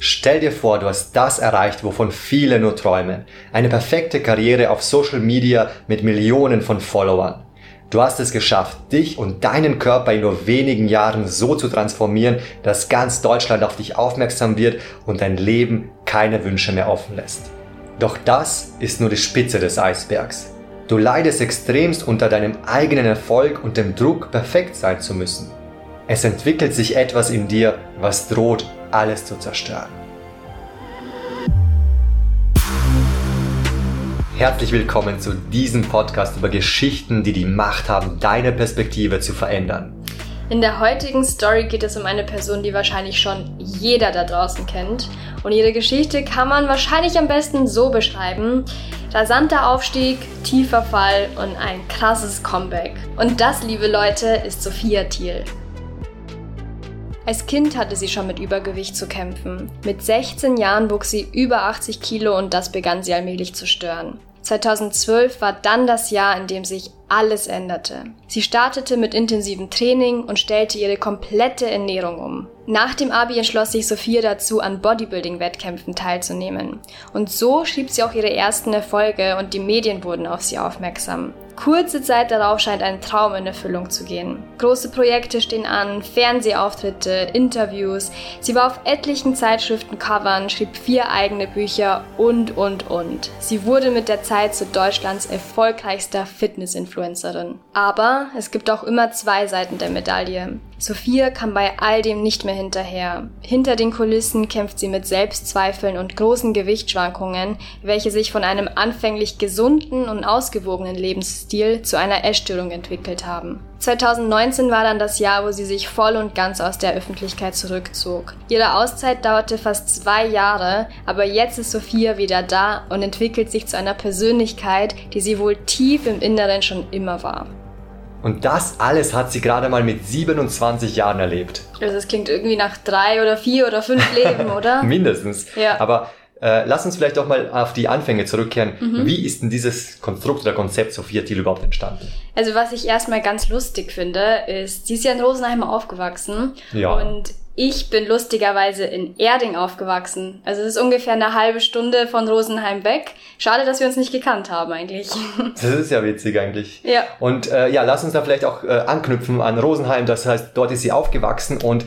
Stell dir vor, du hast das erreicht, wovon viele nur träumen. Eine perfekte Karriere auf Social Media mit Millionen von Followern. Du hast es geschafft, dich und deinen Körper in nur wenigen Jahren so zu transformieren, dass ganz Deutschland auf dich aufmerksam wird und dein Leben keine Wünsche mehr offen lässt. Doch das ist nur die Spitze des Eisbergs. Du leidest extremst unter deinem eigenen Erfolg und dem Druck, perfekt sein zu müssen. Es entwickelt sich etwas in dir, was droht, alles zu zerstören. Herzlich willkommen zu diesem Podcast über Geschichten, die die Macht haben, deine Perspektive zu verändern. In der heutigen Story geht es um eine Person, die wahrscheinlich schon jeder da draußen kennt. Und ihre Geschichte kann man wahrscheinlich am besten so beschreiben. Rasanter Aufstieg, tiefer Fall und ein krasses Comeback. Und das, liebe Leute, ist Sophia Thiel. Als Kind hatte sie schon mit Übergewicht zu kämpfen. Mit 16 Jahren wuchs sie über 80 Kilo und das begann sie allmählich zu stören. 2012 war dann das Jahr, in dem sich alles änderte. Sie startete mit intensivem Training und stellte ihre komplette Ernährung um. Nach dem Abi entschloss sich Sophia dazu, an Bodybuilding-Wettkämpfen teilzunehmen. Und so schrieb sie auch ihre ersten Erfolge und die Medien wurden auf sie aufmerksam. Kurze Zeit darauf scheint ein Traum in Erfüllung zu gehen. Große Projekte stehen an, Fernsehauftritte, Interviews. Sie war auf etlichen Zeitschriftencovern, schrieb vier eigene Bücher und, und, und. Sie wurde mit der Zeit zu Deutschlands erfolgreichster Fitness-Influencerin. Aber es gibt auch immer zwei Seiten der Medaille. Sophia kam bei all dem nicht mehr hinterher. Hinter den Kulissen kämpft sie mit Selbstzweifeln und großen Gewichtsschwankungen, welche sich von einem anfänglich gesunden und ausgewogenen Lebensstil zu einer Essstörung entwickelt haben. 2019 war dann das Jahr, wo sie sich voll und ganz aus der Öffentlichkeit zurückzog. Ihre Auszeit dauerte fast zwei Jahre, aber jetzt ist Sophia wieder da und entwickelt sich zu einer Persönlichkeit, die sie wohl tief im Inneren schon immer war. Und das alles hat sie gerade mal mit 27 Jahren erlebt. Also das klingt irgendwie nach drei oder vier oder fünf Leben, oder? Mindestens. Ja. Aber äh, lass uns vielleicht doch mal auf die Anfänge zurückkehren. Mhm. Wie ist denn dieses Konstrukt oder Konzept Sophia Thiel überhaupt entstanden? Also was ich erstmal ganz lustig finde, ist, sie ist ja in Rosenheim aufgewachsen. Ja. Und ich bin lustigerweise in Erding aufgewachsen. Also es ist ungefähr eine halbe Stunde von Rosenheim weg. Schade, dass wir uns nicht gekannt haben eigentlich. Das ist ja witzig eigentlich. Ja. Und äh, ja, lass uns da vielleicht auch äh, anknüpfen an Rosenheim. Das heißt, dort ist sie aufgewachsen. Und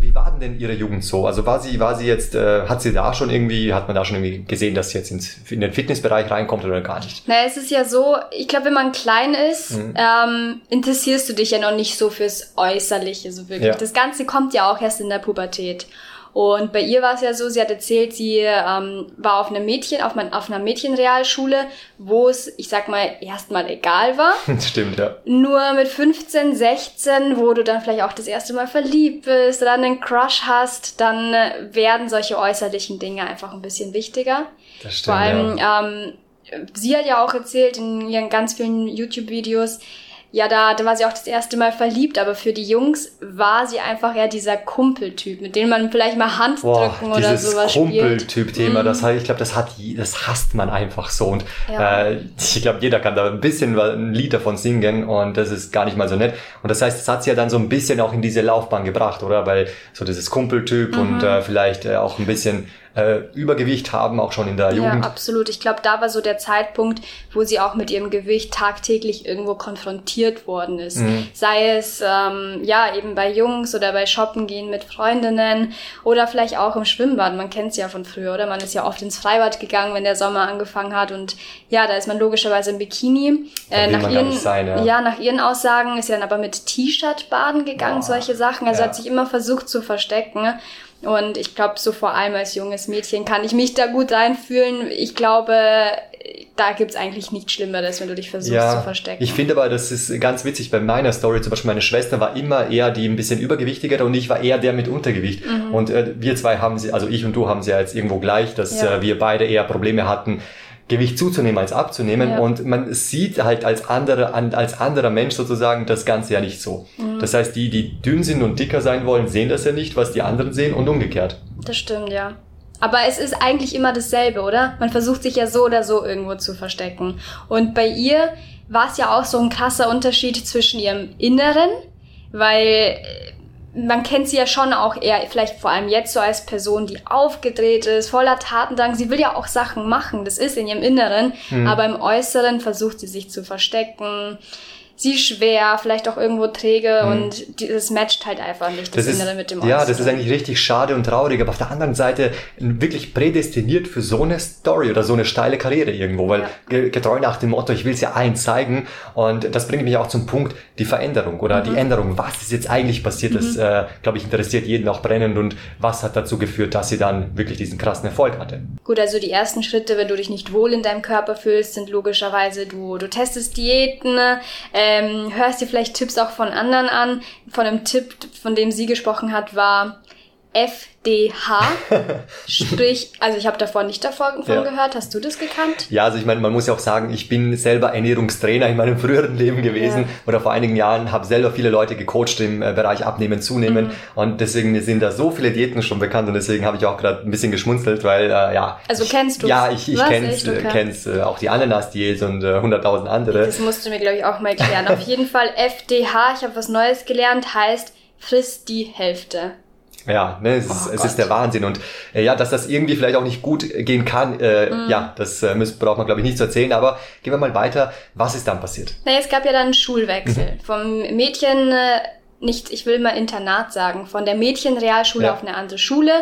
wie war denn ihre Jugend so? Also war sie, war sie jetzt, äh, hat sie da schon irgendwie, hat man da schon irgendwie gesehen, dass sie jetzt ins, in den Fitnessbereich reinkommt oder gar nicht? Naja, es ist ja so, ich glaube, wenn man klein ist, mhm. ähm, interessierst du dich ja noch nicht so fürs Äußerliche, so wirklich. Ja. Das Ganze kommt ja auch erst erst in der Pubertät. Und bei ihr war es ja so, sie hat erzählt, sie ähm, war auf einem Mädchen, auf, mein, auf einer Mädchenrealschule, wo es, ich sag mal, erstmal egal war. Stimmt, ja. Nur mit 15, 16, wo du dann vielleicht auch das erste Mal verliebt bist oder einen Crush hast, dann äh, werden solche äußerlichen Dinge einfach ein bisschen wichtiger. Das stimmt. Vor allem, ja. ähm, sie hat ja auch erzählt in ihren ganz vielen YouTube-Videos, ja, da, da war sie auch das erste Mal verliebt, aber für die Jungs war sie einfach ja dieser Kumpeltyp, mit dem man vielleicht mal Hand Boah, drücken oder sowas Kumpeltyp-Thema, mhm. das, ich glaube, das hat, das hasst man einfach so und ja. äh, ich glaube, jeder kann da ein bisschen ein Lied davon singen und das ist gar nicht mal so nett. Und das heißt, das hat sie ja dann so ein bisschen auch in diese Laufbahn gebracht, oder? Weil so dieses Kumpeltyp mhm. und äh, vielleicht äh, auch ein bisschen äh, Übergewicht haben, auch schon in der Jugend. Ja, absolut. Ich glaube, da war so der Zeitpunkt, wo sie auch mit ihrem Gewicht tagtäglich irgendwo konfrontiert worden ist. Mhm. Sei es ähm, ja eben bei Jungs oder bei Shoppen gehen mit Freundinnen oder vielleicht auch im Schwimmbad. Man kennt es ja von früher, oder? Man ist ja oft ins Freibad gegangen, wenn der Sommer angefangen hat und ja, da ist man logischerweise im Bikini. Äh, nach ihren, sein, ja. ja. nach ihren Aussagen ist sie dann aber mit T-Shirt baden gegangen, Boah, solche Sachen. Also ja. hat sich immer versucht zu verstecken. Und ich glaube, so vor allem als junges Mädchen kann ich mich da gut reinfühlen. Ich glaube, da gibt's eigentlich nichts Schlimmeres, wenn du dich versuchst ja, zu verstecken. Ich finde aber, das ist ganz witzig. Bei meiner Story zum Beispiel, meine Schwester war immer eher die ein bisschen übergewichtigere und ich war eher der mit Untergewicht. Mhm. Und äh, wir zwei haben sie, also ich und du haben sie ja jetzt irgendwo gleich, dass ja. äh, wir beide eher Probleme hatten, Gewicht zuzunehmen als abzunehmen ja. und man sieht halt als anderer als anderer Mensch sozusagen das Ganze ja nicht so. Mhm. Das heißt, die, die dünn sind und dicker sein wollen, sehen das ja nicht, was die anderen sehen und umgekehrt. Das stimmt, ja. Aber es ist eigentlich immer dasselbe, oder? Man versucht sich ja so oder so irgendwo zu verstecken. Und bei ihr war es ja auch so ein krasser Unterschied zwischen ihrem Inneren, weil man kennt sie ja schon auch eher, vielleicht vor allem jetzt so als Person, die aufgedreht ist, voller Tatendrang. Sie will ja auch Sachen machen, das ist in ihrem Inneren, mhm. aber im Äußeren versucht sie sich zu verstecken sie schwer, vielleicht auch irgendwo träge mhm. und das matcht halt einfach nicht das, das Innere mit dem Äußeren. Ja, das ist eigentlich richtig schade und traurig, aber auf der anderen Seite wirklich prädestiniert für so eine Story oder so eine steile Karriere irgendwo, weil ja. getreu nach dem Motto, ich will es ja allen zeigen und das bringt mich auch zum Punkt, die Veränderung oder mhm. die Änderung, was ist jetzt eigentlich passiert, mhm. das, äh, glaube ich, interessiert jeden auch brennend und was hat dazu geführt, dass sie dann wirklich diesen krassen Erfolg hatte. Gut, also die ersten Schritte, wenn du dich nicht wohl in deinem Körper fühlst, sind logischerweise, du, du testest Diäten, äh, ähm, hörst dir vielleicht Tipps auch von anderen an. Von einem Tipp, von dem sie gesprochen hat, war F DH. Sprich, also ich habe davor nicht davon ja. gehört. Hast du das gekannt? Ja, also ich meine, man muss ja auch sagen, ich bin selber Ernährungstrainer in meinem früheren Leben gewesen ja. oder vor einigen Jahren habe selber viele Leute gecoacht im äh, Bereich Abnehmen, Zunehmen mhm. und deswegen sind da so viele Diäten schon bekannt und deswegen habe ich auch gerade ein bisschen geschmunzelt, weil äh, ja. Also kennst du? Ja, ich, ich kenn's, okay. kenn's äh, auch die Ananas-Diät und äh, 100.000 andere. Das musst du mir glaube ich auch mal klären. Auf jeden Fall FDH, ich habe was Neues gelernt, heißt frisst die Hälfte. Ja, ne, es, oh ist, es ist der Wahnsinn. Und äh, ja, dass das irgendwie vielleicht auch nicht gut gehen kann, äh, mm. ja, das äh, müssen, braucht man, glaube ich, nicht zu erzählen. Aber gehen wir mal weiter. Was ist dann passiert? Na, es gab ja dann einen Schulwechsel. Mhm. Vom Mädchen äh, nicht, ich will mal Internat sagen, von der Mädchenrealschule ja. auf eine andere Schule,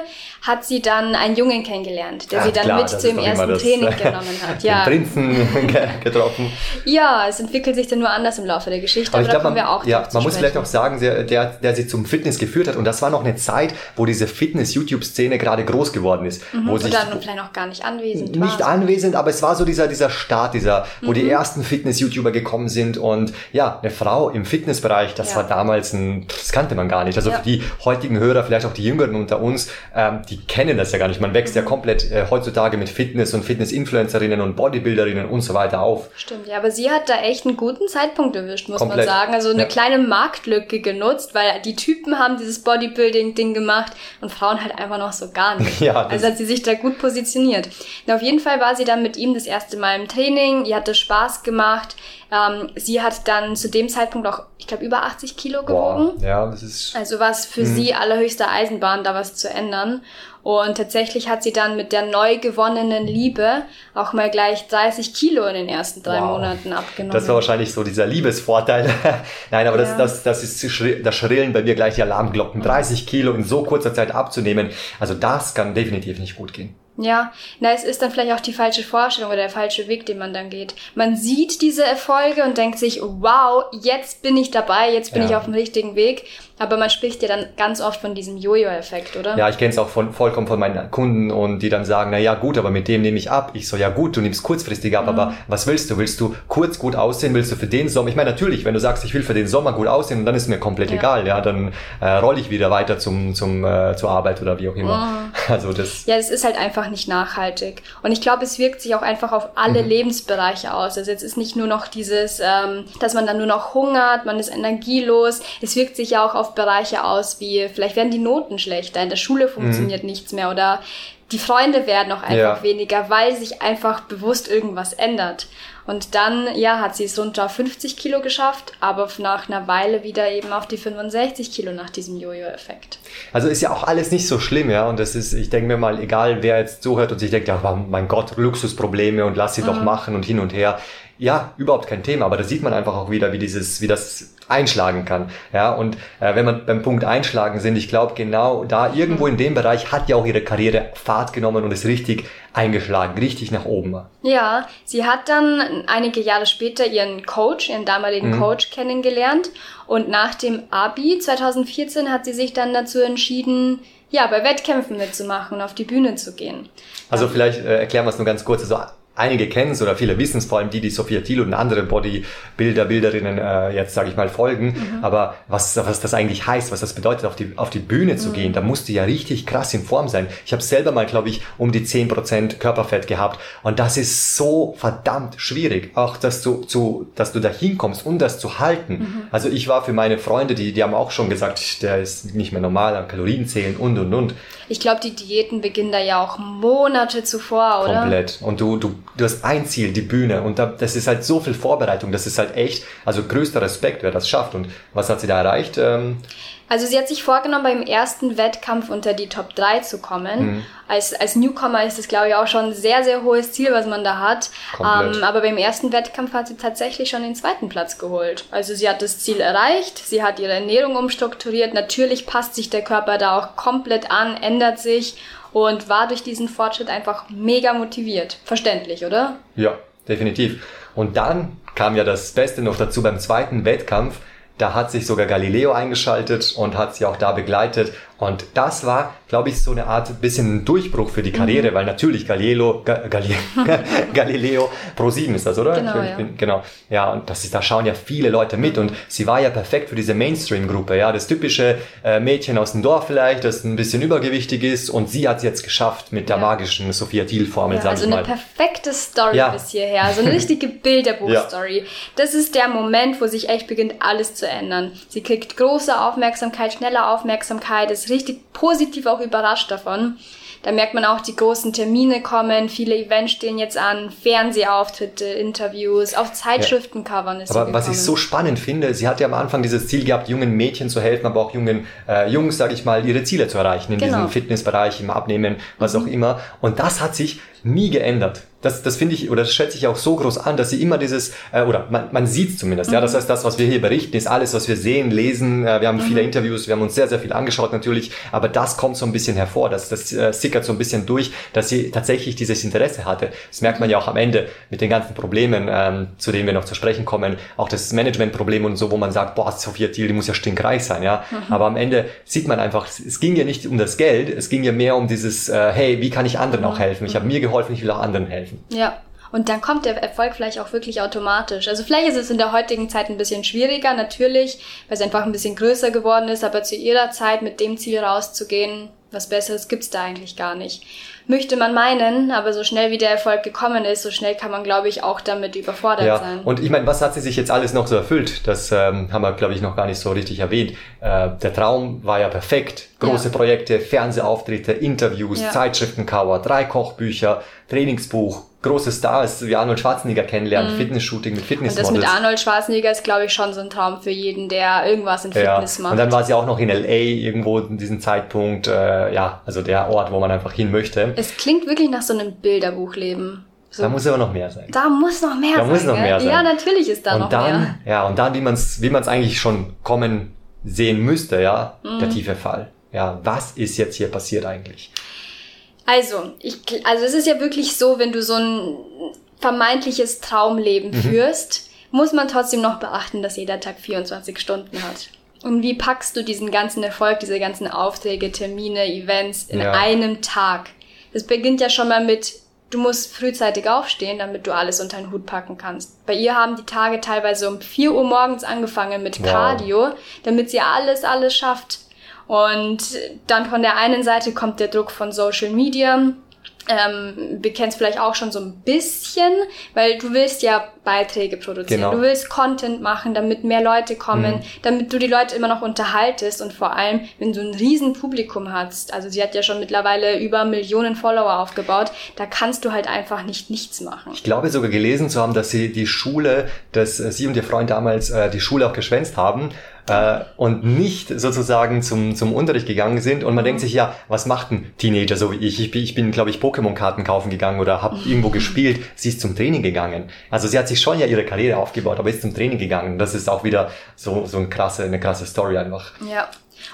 hat sie dann einen Jungen kennengelernt, der ja, sie dann klar, mit zum ersten das, Training genommen hat. Ja. Den Prinzen getroffen. Ja, es entwickelt sich dann nur anders im Laufe der Geschichte, aber, aber da kommen man, wir auch Ja, man muss vielleicht auch sagen, der, der, der sie zum Fitness geführt hat und das war noch eine Zeit, wo diese Fitness-YouTube-Szene gerade groß geworden ist. Mhm, wo sich, dann vielleicht auch gar nicht anwesend Nicht war. anwesend, aber es war so dieser, dieser Start, dieser, wo mhm. die ersten Fitness-YouTuber gekommen sind und ja, eine Frau im Fitnessbereich, das ja. war damals ein das kannte man gar nicht. Also ja. für die heutigen Hörer, vielleicht auch die Jüngeren unter uns, ähm, die kennen das ja gar nicht. Man wächst mhm. ja komplett äh, heutzutage mit Fitness und Fitness-Influencerinnen und Bodybuilderinnen und so weiter auf. Stimmt, ja, aber sie hat da echt einen guten Zeitpunkt erwischt, muss komplett. man sagen. Also eine ja. kleine Marktlücke genutzt, weil die Typen haben dieses Bodybuilding-Ding gemacht und Frauen halt einfach noch so gar nicht. ja, also hat sie sich da gut positioniert. Na, auf jeden Fall war sie dann mit ihm das erste Mal im Training, ihr hat das Spaß gemacht. Ähm, sie hat dann zu dem Zeitpunkt auch, ich glaube, über 80 Kilo gewogen. Boah, ja, das ist. Also war es für mh. sie allerhöchste Eisenbahn, da was zu ändern. Und tatsächlich hat sie dann mit der neu gewonnenen Liebe auch mal gleich 30 Kilo in den ersten drei wow. Monaten abgenommen. Das war wahrscheinlich so dieser Liebesvorteil. Nein, aber ja. das, das, das ist das Schrillen bei mir gleich die Alarmglocken. 30 Kilo in so kurzer Zeit abzunehmen. Also das kann definitiv nicht gut gehen. Ja, na, es ist dann vielleicht auch die falsche Vorstellung oder der falsche Weg, den man dann geht. Man sieht diese Erfolge und denkt sich, wow, jetzt bin ich dabei, jetzt bin ja. ich auf dem richtigen Weg. Aber man spricht ja dann ganz oft von diesem Jojo-Effekt, oder? Ja, ich kenne es auch von, vollkommen von meinen Kunden und die dann sagen, na ja, gut, aber mit dem nehme ich ab. Ich so, ja gut, du nimmst kurzfristig ab, mhm. aber was willst du? Willst du kurz gut aussehen? Willst du für den Sommer? Ich meine, natürlich, wenn du sagst, ich will für den Sommer gut aussehen, dann ist mir komplett ja. egal, ja, dann äh, rolle ich wieder weiter zum, zum, äh, zur Arbeit oder wie auch immer. Mhm. Also das. Ja, es ist halt einfach nicht nachhaltig. Und ich glaube, es wirkt sich auch einfach auf alle mhm. Lebensbereiche aus. Also jetzt ist nicht nur noch dieses, ähm, dass man dann nur noch hungert, man ist energielos. Es wirkt sich ja auch auf auf Bereiche aus wie, vielleicht werden die Noten schlechter, in der Schule funktioniert mhm. nichts mehr oder die Freunde werden auch einfach ja. weniger, weil sich einfach bewusst irgendwas ändert. Und dann, ja, hat sie es unter 50 Kilo geschafft, aber nach einer Weile wieder eben auf die 65 Kilo nach diesem Jojo-Effekt. Also ist ja auch alles nicht so schlimm, ja. Und das ist, ich denke mir mal, egal wer jetzt zuhört und sich denkt, ja, mein Gott, Luxusprobleme und lass sie mhm. doch machen und hin und her. Ja, überhaupt kein Thema, aber da sieht man einfach auch wieder, wie dieses, wie das einschlagen kann. Ja, und äh, wenn man beim Punkt einschlagen sind, ich glaube genau da irgendwo in dem Bereich hat ja auch ihre Karriere Fahrt genommen und ist richtig eingeschlagen, richtig nach oben. Ja, sie hat dann einige Jahre später ihren Coach, ihren damaligen mhm. Coach kennengelernt und nach dem Abi 2014 hat sie sich dann dazu entschieden, ja, bei Wettkämpfen mitzumachen und auf die Bühne zu gehen. Also vielleicht äh, erklären wir es nur ganz kurz. Also einige kennen es oder viele wissen es, vor allem die, die Sophia Thiel und andere Bodybuilder, Bilderinnen äh, jetzt, sage ich mal, folgen. Mhm. Aber was, was das eigentlich heißt, was das bedeutet, auf die, auf die Bühne zu mhm. gehen, da musst du ja richtig krass in Form sein. Ich habe selber mal, glaube ich, um die zehn Prozent Körperfett gehabt. Und das ist so verdammt schwierig, auch dass du, zu, dass du da hinkommst, um das zu halten. Mhm. Also ich war für meine Freunde, die, die haben auch schon gesagt, der ist nicht mehr normal an Kalorien zählen und, und, und. Ich glaube, die Diäten beginnen da ja auch Monate zuvor, oder? Komplett. Und du, du, du hast ein Ziel, die Bühne. Und da, das ist halt so viel Vorbereitung. Das ist halt echt, also größter Respekt, wer das schafft. Und was hat sie da erreicht? Ähm, Also sie hat sich vorgenommen, beim ersten Wettkampf unter die Top 3 zu kommen. Mhm. Als, als Newcomer ist das, glaube ich, auch schon ein sehr, sehr hohes Ziel, was man da hat. Ähm, aber beim ersten Wettkampf hat sie tatsächlich schon den zweiten Platz geholt. Also sie hat das Ziel erreicht, sie hat ihre Ernährung umstrukturiert. Natürlich passt sich der Körper da auch komplett an, ändert sich und war durch diesen Fortschritt einfach mega motiviert. Verständlich, oder? Ja, definitiv. Und dann kam ja das Beste noch dazu beim zweiten Wettkampf. Da hat sich sogar Galileo eingeschaltet und hat sie auch da begleitet. Und das war, glaube ich, so eine Art bisschen Durchbruch für die Karriere, mhm. weil natürlich Galileo, Ga, Galileo, Galileo Pro 7 ist das, oder? Genau, ja. Bin, genau. Ja, und das ist, da schauen ja viele Leute mit und sie war ja perfekt für diese Mainstream-Gruppe, ja, das typische äh, Mädchen aus dem Dorf vielleicht, das ein bisschen übergewichtig ist und sie hat es jetzt geschafft mit der ja. magischen Sophia Thiel-Formel, ja, sag also ich mal. Also eine perfekte Story ja. bis hierher, so eine richtige Bilderbuch-Story. Ja. Das ist der Moment, wo sich echt beginnt, alles zu ändern. Sie kriegt große Aufmerksamkeit, schnelle Aufmerksamkeit, es richtig positiv auch überrascht davon. Da merkt man auch, die großen Termine kommen, viele Events stehen jetzt an, Fernsehauftritte, Interviews, auf Zeitschriftencovern ist Aber was ich so spannend finde, sie hat ja am Anfang dieses Ziel gehabt, jungen Mädchen zu helfen, aber auch jungen äh, Jungs, sage ich mal, ihre Ziele zu erreichen in genau. diesem Fitnessbereich, im Abnehmen, was mhm. auch immer. Und das hat sich nie geändert das, das finde ich, oder das schätze ich auch so groß an, dass sie immer dieses, äh, oder man, man sieht es zumindest, mhm. ja, das heißt, das, was wir hier berichten, ist alles, was wir sehen, lesen, äh, wir haben mhm. viele Interviews, wir haben uns sehr, sehr viel angeschaut natürlich, aber das kommt so ein bisschen hervor, das, das äh, sickert so ein bisschen durch, dass sie tatsächlich dieses Interesse hatte. Das merkt man ja auch am Ende mit den ganzen Problemen, ähm, zu denen wir noch zu sprechen kommen, auch das Managementproblem und so, wo man sagt, boah, Sophia Thiel, die muss ja stinkreich sein, ja, mhm. aber am Ende sieht man einfach, es ging ja nicht um das Geld, es ging ja mehr um dieses, äh, hey, wie kann ich anderen auch helfen? Ich habe mir geholfen, ich will auch anderen helfen. Ja. Und dann kommt der Erfolg vielleicht auch wirklich automatisch. Also vielleicht ist es in der heutigen Zeit ein bisschen schwieriger, natürlich, weil es einfach ein bisschen größer geworden ist, aber zu ihrer Zeit mit dem Ziel rauszugehen, was Besseres gibt's da eigentlich gar nicht. Möchte man meinen, aber so schnell wie der Erfolg gekommen ist, so schnell kann man, glaube ich, auch damit überfordert ja. sein. Und ich meine, was hat sie sich jetzt alles noch so erfüllt? Das ähm, haben wir, glaube ich, noch gar nicht so richtig erwähnt. Äh, der Traum war ja perfekt. Große ja. Projekte, Fernsehauftritte, Interviews, ja. Zeitschriftencover, drei Kochbücher, Trainingsbuch, große Stars wie Arnold Schwarzenegger kennenlernen, mhm. Fitness-Shooting mit Fitnessmodels. Und das mit Arnold Schwarzenegger ist, glaube ich, schon so ein Traum für jeden, der irgendwas in Fitness ja. macht. Und dann war sie auch noch in L.A. irgendwo in diesem Zeitpunkt, äh, ja, also der Ort, wo man einfach hin möchte. Es klingt wirklich nach so einem Bilderbuchleben. So. Da muss aber noch mehr sein. Da muss noch mehr da sein. Da muss noch mehr sein. Ja, natürlich ist da und noch dann, mehr. Ja, und dann, wie man es wie man's eigentlich schon kommen sehen müsste, ja, mhm. der tiefe Fall. Ja, was ist jetzt hier passiert eigentlich? Also, ich, also es ist ja wirklich so, wenn du so ein vermeintliches Traumleben mhm. führst, muss man trotzdem noch beachten, dass jeder Tag 24 Stunden hat. Und wie packst du diesen ganzen Erfolg, diese ganzen Aufträge, Termine, Events in ja. einem Tag? Das beginnt ja schon mal mit, du musst frühzeitig aufstehen, damit du alles unter den Hut packen kannst. Bei ihr haben die Tage teilweise um 4 Uhr morgens angefangen mit wow. Cardio, damit sie alles, alles schafft. Und dann von der einen Seite kommt der Druck von Social Media, ähm, du kennst vielleicht auch schon so ein bisschen, weil du willst ja Beiträge produzieren. Genau. Du willst Content machen, damit mehr Leute kommen, mhm. damit du die Leute immer noch unterhaltest und vor allem, wenn du ein riesen Publikum hast, also sie hat ja schon mittlerweile über Millionen Follower aufgebaut, da kannst du halt einfach nicht nichts machen. Ich glaube sogar gelesen zu haben, dass sie die Schule, dass äh, sie und ihr Freund damals äh, die Schule auch geschwänzt haben, äh, und nicht sozusagen zum, zum Unterricht gegangen sind. Und man denkt sich, ja, was macht ein Teenager so wie ich? Ich bin, ich bin glaube ich, Pokémon-Karten kaufen gegangen oder habe irgendwo gespielt. Sie ist zum Training gegangen. Also sie hat sich schon ja ihre Karriere aufgebaut, aber ist zum Training gegangen. Das ist auch wieder so, so eine krasse, eine krasse Story einfach. Ja.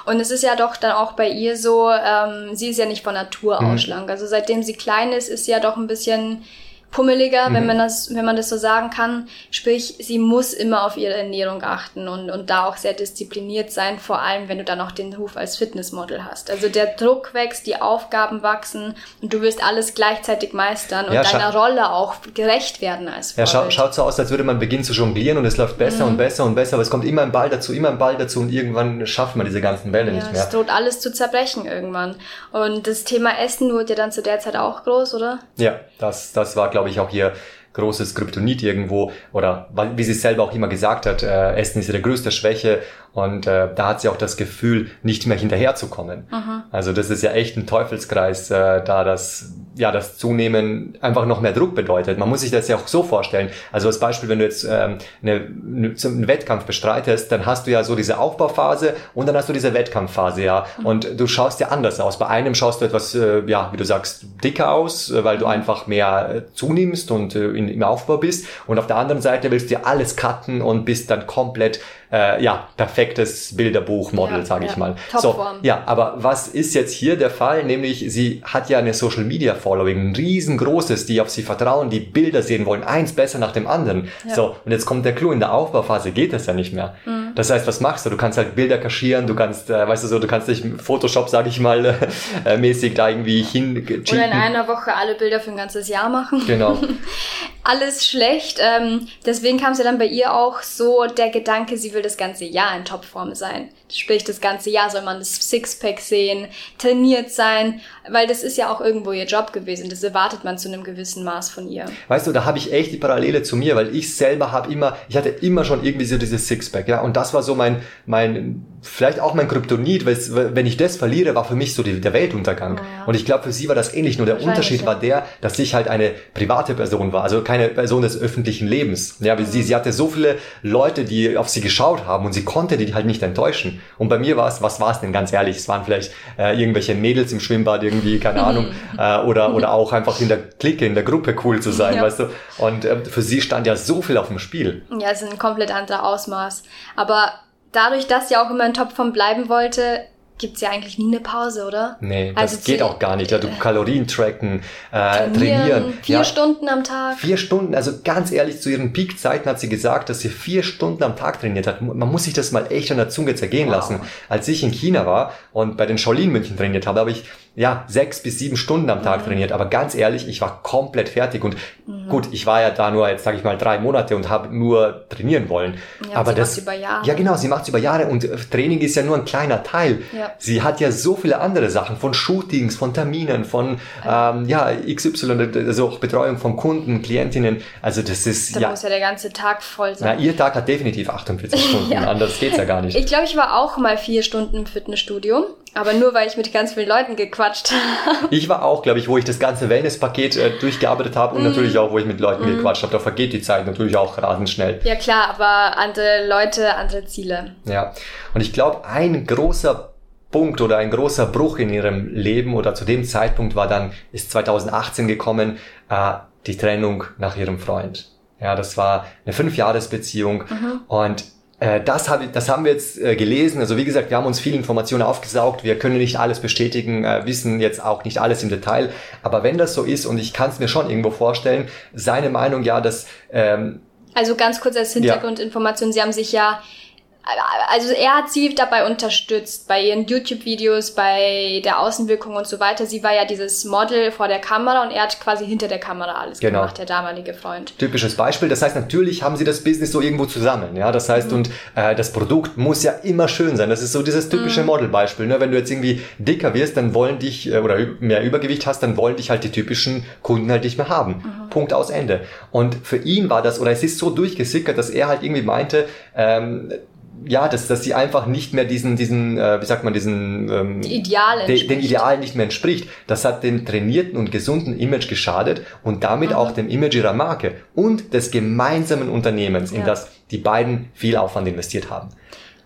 Und es ist ja doch dann auch bei ihr so, ähm, sie ist ja nicht von Natur mhm. aus schlank. Also seitdem sie klein ist, ist sie ja doch ein bisschen pummeliger, mhm. wenn man das, wenn man das so sagen kann. Sprich, sie muss immer auf ihre Ernährung achten und, und da auch sehr diszipliniert sein, vor allem wenn du dann noch den Ruf als Fitnessmodel hast. Also der Druck wächst, die Aufgaben wachsen und du willst alles gleichzeitig meistern und ja, deiner Rolle auch gerecht werden als Vorbild. Ja, scha schaut so aus, als würde man beginnen zu jonglieren und es läuft besser mhm. und besser und besser, aber es kommt immer ein Ball dazu, immer ein Ball dazu und irgendwann schafft man diese ganzen Bälle ja, nicht mehr. Es droht alles zu zerbrechen irgendwann. Und das Thema Essen wurde ja dann zu der Zeit auch groß, oder? Ja, das, das war, glaube glaube ich, auch ihr großes Kryptonit irgendwo. Oder wie sie selber auch immer gesagt hat, äh, Essen ist ihre größte Schwäche und äh, da hat sie auch das Gefühl, nicht mehr hinterherzukommen. Mhm. Also das ist ja echt ein Teufelskreis, äh, da das ja, das Zunehmen einfach noch mehr Druck bedeutet. Man muss sich das ja auch so vorstellen. Also als Beispiel, wenn du jetzt ähm, eine, eine, einen Wettkampf bestreitest, dann hast du ja so diese Aufbauphase und dann hast du diese Wettkampfphase, ja. Und du schaust ja anders aus. Bei einem schaust du etwas, äh, ja, wie du sagst, dicker aus, äh, weil du einfach mehr äh, zunimmst und äh, in, im Aufbau bist. Und auf der anderen Seite willst du ja alles cutten und bist dann komplett äh, ja, perfektes Bilderbuchmodel, ja, sage ich ja. mal. Topform. So, ja, aber was ist jetzt hier der Fall? Nämlich, sie hat ja eine Social Media Following, ein riesengroßes, die auf sie vertrauen, die Bilder sehen wollen, eins besser nach dem anderen. Ja. So, und jetzt kommt der Clou, in der Aufbauphase geht das ja nicht mehr. Mhm. Das heißt, was machst du? Du kannst halt Bilder kaschieren, du kannst, äh, weißt du so, du kannst dich Photoshop, sage ich mal, äh, mäßig da irgendwie hin cheaten. Oder in einer Woche alle Bilder für ein ganzes Jahr machen. Genau. Alles schlecht. Ähm, deswegen kam es ja dann bei ihr auch so der Gedanke, sie will will das ganze Jahr in Topform sein. Sprich, das ganze Jahr soll man das Sixpack sehen, trainiert sein, weil das ist ja auch irgendwo ihr Job gewesen. Das erwartet man zu einem gewissen Maß von ihr. Weißt du, da habe ich echt die Parallele zu mir, weil ich selber habe immer, ich hatte immer schon irgendwie so dieses Sixpack, ja, und das war so mein, mein, vielleicht auch mein Kryptonit, weil wenn ich das verliere, war für mich so die, der Weltuntergang. Ja, ja. Und ich glaube, für sie war das ähnlich, nur der Unterschied ja. war der, dass ich halt eine private Person war, also keine Person des öffentlichen Lebens. Ja, mhm. sie, sie hatte so viele Leute, die auf sie geschaut haben und sie konnte die halt nicht enttäuschen. Und bei mir war es, was war es denn ganz ehrlich? Es waren vielleicht äh, irgendwelche Mädels im Schwimmbad irgendwie, keine Ahnung, äh, oder, oder auch einfach in der Clique, in der Gruppe cool zu sein, weißt du? Und äh, für sie stand ja so viel auf dem Spiel. Ja, es ist ein komplett anderer Ausmaß. Aber dadurch, dass sie auch immer in Topform bleiben wollte, gibt's ja eigentlich nie eine Pause, oder? Nee, das also geht auch gar nicht. Ja, du Kalorien tracken, äh, trainieren. trainieren. Vier ja, Stunden am Tag. Vier Stunden, also ganz ehrlich, zu ihren Peakzeiten hat sie gesagt, dass sie vier Stunden am Tag trainiert hat. Man muss sich das mal echt an der Zunge zergehen wow. lassen. Als ich in China war und bei den Shaolin München trainiert habe, habe ich ja, sechs bis sieben Stunden am Tag mhm. trainiert. Aber ganz ehrlich, ich war komplett fertig. Und mhm. gut, ich war ja da nur jetzt, sage ich mal, drei Monate und habe nur trainieren wollen. Ja, aber sie das über Jahre. Ja, genau, sie macht es über Jahre und Training ist ja nur ein kleiner Teil. Ja. Sie hat ja so viele andere Sachen von Shootings, von Terminen, von ähm, ja XY, also auch Betreuung von Kunden, Klientinnen. Also das ist da ja. muss ja der ganze Tag voll sein. Na, ihr Tag hat definitiv 48 Stunden. ja. Anders geht's ja gar nicht. Ich glaube, ich war auch mal vier Stunden im Fitnessstudio. Aber nur, weil ich mit ganz vielen Leuten gequatscht habe. Ich war auch, glaube ich, wo ich das ganze Wellness-Paket äh, durchgearbeitet habe und mm. natürlich auch, wo ich mit Leuten mm. gequatscht habe. Da vergeht die Zeit natürlich auch rasend schnell. Ja klar, aber andere Leute, andere Ziele. Ja, und ich glaube, ein großer Punkt oder ein großer Bruch in ihrem Leben oder zu dem Zeitpunkt war dann, ist 2018 gekommen, äh, die Trennung nach ihrem Freund. Ja, das war eine Fünfjahresbeziehung mhm. und das, hab, das haben wir jetzt äh, gelesen. Also wie gesagt, wir haben uns viele Informationen aufgesaugt. Wir können nicht alles bestätigen, äh, wissen jetzt auch nicht alles im Detail. Aber wenn das so ist, und ich kann es mir schon irgendwo vorstellen, seine Meinung ja, dass... Ähm, also ganz kurz als Hintergrundinformation, ja. Sie haben sich ja also er hat sie dabei unterstützt, bei ihren YouTube-Videos, bei der Außenwirkung und so weiter. Sie war ja dieses Model vor der Kamera und er hat quasi hinter der Kamera alles genau. gemacht, der damalige Freund. Typisches Beispiel. Das heißt, natürlich haben sie das Business so irgendwo zusammen. Ja, das heißt, mhm. und äh, das Produkt muss ja immer schön sein. Das ist so dieses typische mhm. Modelbeispiel. Ne? Wenn du jetzt irgendwie dicker wirst, dann wollen dich, äh, oder mehr Übergewicht hast, dann wollen dich halt die typischen Kunden halt nicht mehr haben. Mhm. Punkt aus Ende. Und für ihn war das, oder es ist so durchgesickert, dass er halt irgendwie meinte, ähm, ja, dass, dass sie einfach nicht mehr diesen, diesen, äh, wie sagt man, diesen ähm, Ideal de, den Idealen nicht mehr entspricht. Das hat dem trainierten und gesunden Image geschadet und damit mhm. auch dem Image ihrer Marke und des gemeinsamen Unternehmens, in das die beiden viel Aufwand investiert haben.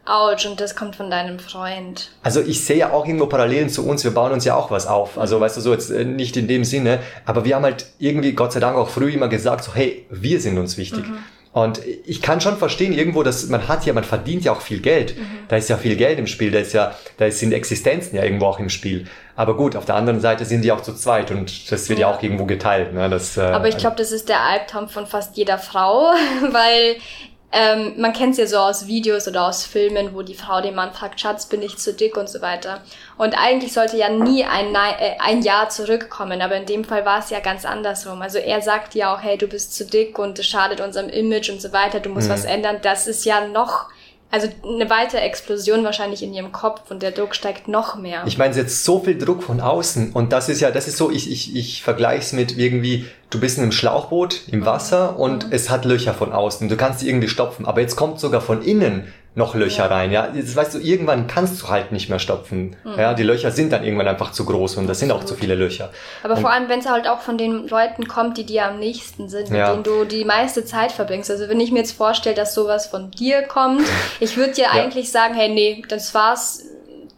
Autsch, und das kommt von deinem Freund. Also ich sehe ja auch irgendwo Parallelen zu uns, wir bauen uns ja auch was auf. Also weißt du so, jetzt äh, nicht in dem Sinne, aber wir haben halt irgendwie Gott sei Dank auch früh immer gesagt, so hey, wir sind uns wichtig. Mhm. Und ich kann schon verstehen irgendwo, dass man hat ja, man verdient ja auch viel Geld. Mhm. Da ist ja viel Geld im Spiel, da ist ja, da sind Existenzen ja irgendwo auch im Spiel. Aber gut, auf der anderen Seite sind die auch zu zweit und das wird ja, ja auch irgendwo geteilt. Ne? Das, äh, Aber ich glaube, das ist der Albtraum von fast jeder Frau, weil ähm, man kennt es ja so aus Videos oder aus Filmen, wo die Frau den Mann fragt, Schatz, bin ich zu dick und so weiter. Und eigentlich sollte ja nie ein, äh, ein Jahr zurückkommen, aber in dem Fall war es ja ganz andersrum. Also er sagt ja auch, hey, du bist zu dick und es schadet unserem Image und so weiter, du musst mhm. was ändern. Das ist ja noch also eine weitere Explosion wahrscheinlich in ihrem Kopf und der Druck steigt noch mehr. Ich meine, es jetzt so viel Druck von außen und das ist ja, das ist so, ich, ich, ich vergleiche es mit irgendwie, du bist in einem Schlauchboot im. Wasser und mhm. es hat Löcher von außen. Du kannst die irgendwie stopfen, aber jetzt kommt sogar von innen noch Löcher rein. Ja, das weißt du, irgendwann kannst du halt nicht mehr stopfen. Mhm. Ja, die Löcher sind dann irgendwann einfach zu groß und das sind auch zu viele Löcher. Aber und vor allem, wenn es halt auch von den Leuten kommt, die dir am nächsten sind, mit Ja. denen du die meiste Zeit verbringst. Also wenn ich mir jetzt vorstelle, dass sowas von dir kommt, ich würde dir eigentlich sagen, hey, nee, das war's,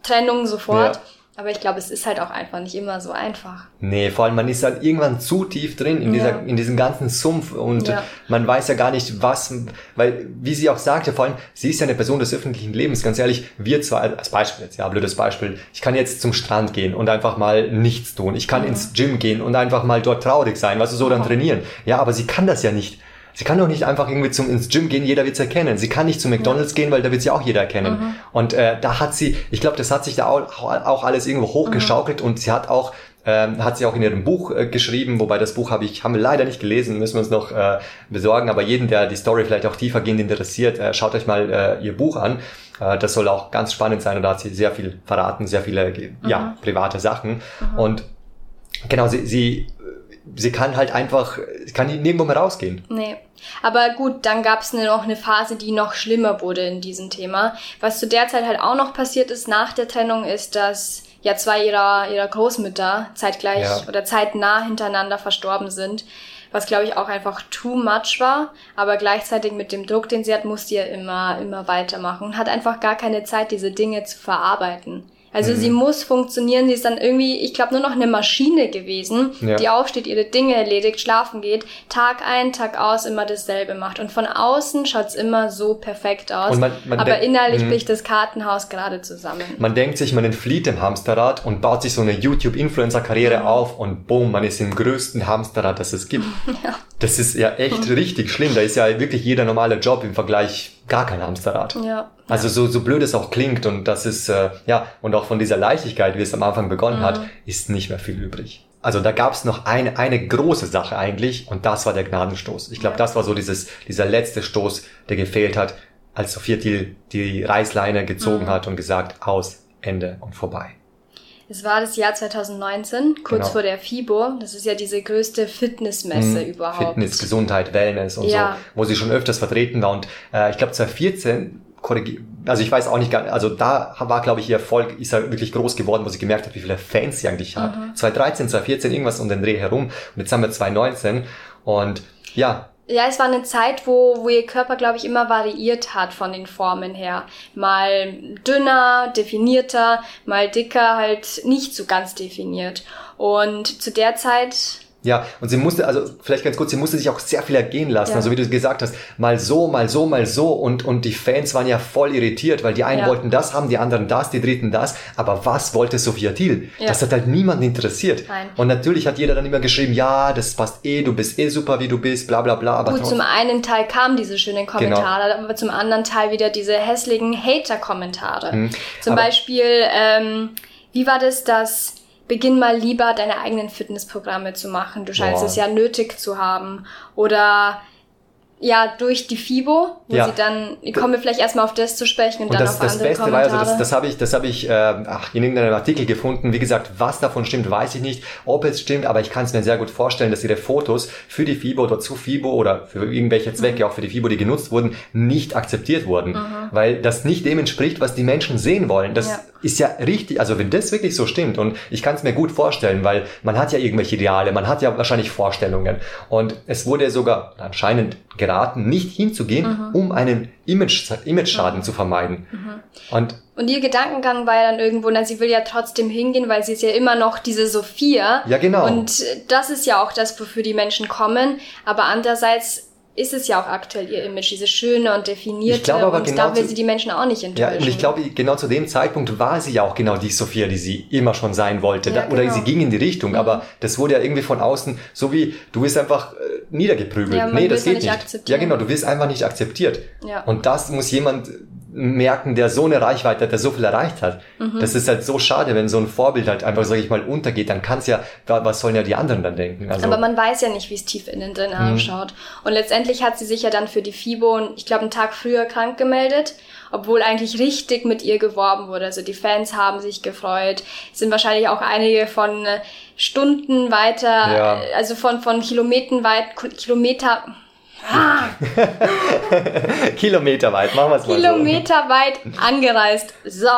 Trennung sofort. Ja. Aber ich glaube, es ist halt auch einfach nicht immer so einfach. Nee, vor allem man ist dann irgendwann zu tief drin in, dieser, Ja. in diesem ganzen Sumpf und Ja. man weiß ja gar nicht, was, weil, wie sie auch sagte, vor allem, sie ist ja eine Person des öffentlichen Lebens, ganz ehrlich, wir zwar, als Beispiel jetzt, ja, blödes Beispiel, ich kann jetzt zum Strand gehen und einfach mal nichts tun, ich kann ins Gym gehen und einfach mal dort traurig sein, weißt du, so dann trainieren. Ja, aber sie kann das ja nicht. Sie kann doch nicht einfach irgendwie zum ins Gym gehen, jeder wird's erkennen. Sie kann nicht zu McDonalds gehen, weil da wird sie auch jeder erkennen. Und äh, da hat sie, ich glaube, das hat sich da auch, auch alles irgendwo hochgeschaukelt und sie hat auch ähm, hat sie auch in ihrem Buch äh, geschrieben, wobei das Buch habe ich haben wir leider nicht gelesen, müssen wir uns noch äh, besorgen. Aber jeden, der die Story vielleicht auch tiefergehend interessiert, äh, schaut euch mal äh, ihr Buch an. Äh, das soll auch ganz spannend sein und da hat sie sehr viel verraten, sehr viele ja private Sachen und genau sie sie sie kann halt einfach, sie kann nirgendwo mehr rausgehen. Nee. Aber gut, dann gab es noch eine Phase, die noch schlimmer wurde in diesem Thema. Was zu der Zeit halt auch noch passiert ist nach der Trennung, ist, dass ja zwei ihrer, ihrer Großmütter zeitgleich Ja. oder zeitnah hintereinander verstorben sind. Was glaube ich auch einfach too much war, aber gleichzeitig mit dem Druck, den sie hat, musste sie ja immer, immer weitermachen und hat einfach gar keine Zeit, diese Dinge zu verarbeiten. Also Mhm. sie muss funktionieren, sie ist dann irgendwie, ich glaube, nur noch eine Maschine gewesen, Ja. die aufsteht, ihre Dinge erledigt, schlafen geht, Tag ein, Tag aus immer dasselbe macht. Und von außen schaut's immer so perfekt aus, man- man aber innerlich Mhm. bricht das Kartenhaus gerade zusammen. Man denkt sich, man entflieht dem Hamsterrad und baut sich so eine YouTube-Influencer-Karriere auf und boom, man ist im größten Hamsterrad, das es gibt. Das ist ja echt richtig schlimm. Da ist ja wirklich jeder normale Job im Vergleich gar kein Hamsterrad. Ja. Also so, so blöd es auch klingt und das ist, äh, ja, und auch von dieser Leichtigkeit, wie es am Anfang begonnen hat, ist nicht mehr viel übrig. Also da gab es noch eine, eine große Sache eigentlich und das war der Gnadenstoß. Ich glaube, Ja. das war so dieses, dieser letzte Stoß, der gefehlt hat, als Sophia Thiel die Reißleine gezogen hat und gesagt, aus, Ende und vorbei. Es war das Jahr 2019, kurz Genau. vor der FIBO. Das ist ja diese größte Fitnessmesse überhaupt. Mhm. Fitness, Gesundheit, Wellness und Ja. so, wo sie schon öfters vertreten war. Und äh, ich glaube 2014, korrigier- also ich weiß auch nicht, also da war, glaube ich, ihr Erfolg, ist er wirklich groß geworden, wo sie gemerkt hat, wie viele Fans sie eigentlich hat. Mhm. 2013, 2014, irgendwas um den Dreh herum. Und jetzt haben wir 2019 und ja, Ja, es war eine Zeit, wo, wo ihr Körper, glaube ich, immer variiert hat von den Formen her. Mal dünner, definierter, mal dicker, halt nicht so ganz definiert. Und zu der Zeit, Ja, und sie musste, also vielleicht ganz kurz, sie musste sich auch sehr viel ergehen lassen. Ja. Also wie du gesagt hast, mal so, mal so, mal so. Und, und die Fans waren ja voll irritiert, weil die einen Ja. wollten das haben, die anderen das, die dritten das. Aber was wollte Sophia Thiel? Ja. Das hat halt niemanden interessiert. Nein. Und natürlich hat jeder dann immer geschrieben, ja, das passt eh, du bist eh super, wie du bist, bla bla bla. Aber gut, zum einen Teil kamen diese schönen Genau. Kommentare, aber zum anderen Teil wieder diese hässlichen Hater-Kommentare. Zum Mhm. Aber- Beispiel, ähm, wie war das, dass beginn mal lieber deine eigenen Fitnessprogramme zu machen. Du scheinst Boah. es ja nötig zu haben. Oder ja, durch die FIBO, wo Ja. sie dann, kommen wir vielleicht erstmal auf das zu sprechen und, Und dann das, auf das andere Beste war, Kommentare. also das, das habe ich, das habe ich äh, ach, in irgendeinem Artikel gefunden. Wie gesagt, was davon stimmt, weiß ich nicht. Ob es stimmt, aber ich kann es mir sehr gut vorstellen, dass ihre Fotos für die FIBO oder zu FIBO oder für irgendwelche Zwecke, auch für die FIBO, die genutzt wurden, nicht akzeptiert wurden. Weil das nicht dem entspricht, was die Menschen sehen wollen. Das Ja. ist ja richtig, also wenn das wirklich so stimmt und ich kann es mir gut vorstellen, weil man hat ja irgendwelche Ideale, man hat ja wahrscheinlich Vorstellungen und es wurde sogar anscheinend geraten, nicht hinzugehen, um einen Image, Image-Schaden zu vermeiden. Und Und ihr Gedankengang war ja dann irgendwo, na, sie will ja trotzdem hingehen, weil sie ist ja immer noch diese Sophia. Ja, genau. Und das ist ja auch das, wofür die Menschen kommen. Aber andererseits ist es ja auch aktuell ihr Image, diese schöne und definierte. Ich glaube aber und genau da will zu- sie die Menschen auch nicht Ja, enttäuschen. und ich glaube, genau zu dem Zeitpunkt war sie ja auch genau die Sophia, die sie immer schon sein wollte. Ja, Da- Oder genau. sie ging in die Richtung, aber das wurde ja irgendwie von außen, so wie du wirst einfach äh, niedergeprügelt. Ja, nee, das ja geht nicht nicht. Ja, genau, du wirst einfach nicht akzeptiert. Ja. Und das muss jemand merken, der so eine Reichweite hat, der so viel erreicht hat. Mhm. Das ist halt so schade, wenn so ein Vorbild halt einfach, sage ich mal, untergeht, dann kann's ja, wa- was sollen ja die anderen dann denken? Also, Aber man weiß ja nicht, wie es tief innen drin ausschaut. Und letztendlich hat sie sich ja dann für die FIBO, ich glaube, einen Tag früher krank gemeldet, obwohl eigentlich richtig mit ihr geworben wurde. Also die Fans haben sich gefreut. Es sind wahrscheinlich auch einige von äh, Stunden weiter, Ja. äh, also von, von Kilometern weit, Kilometer, Ah. Kilometerweit, machen wir es mal Kilometerweit angereist. So.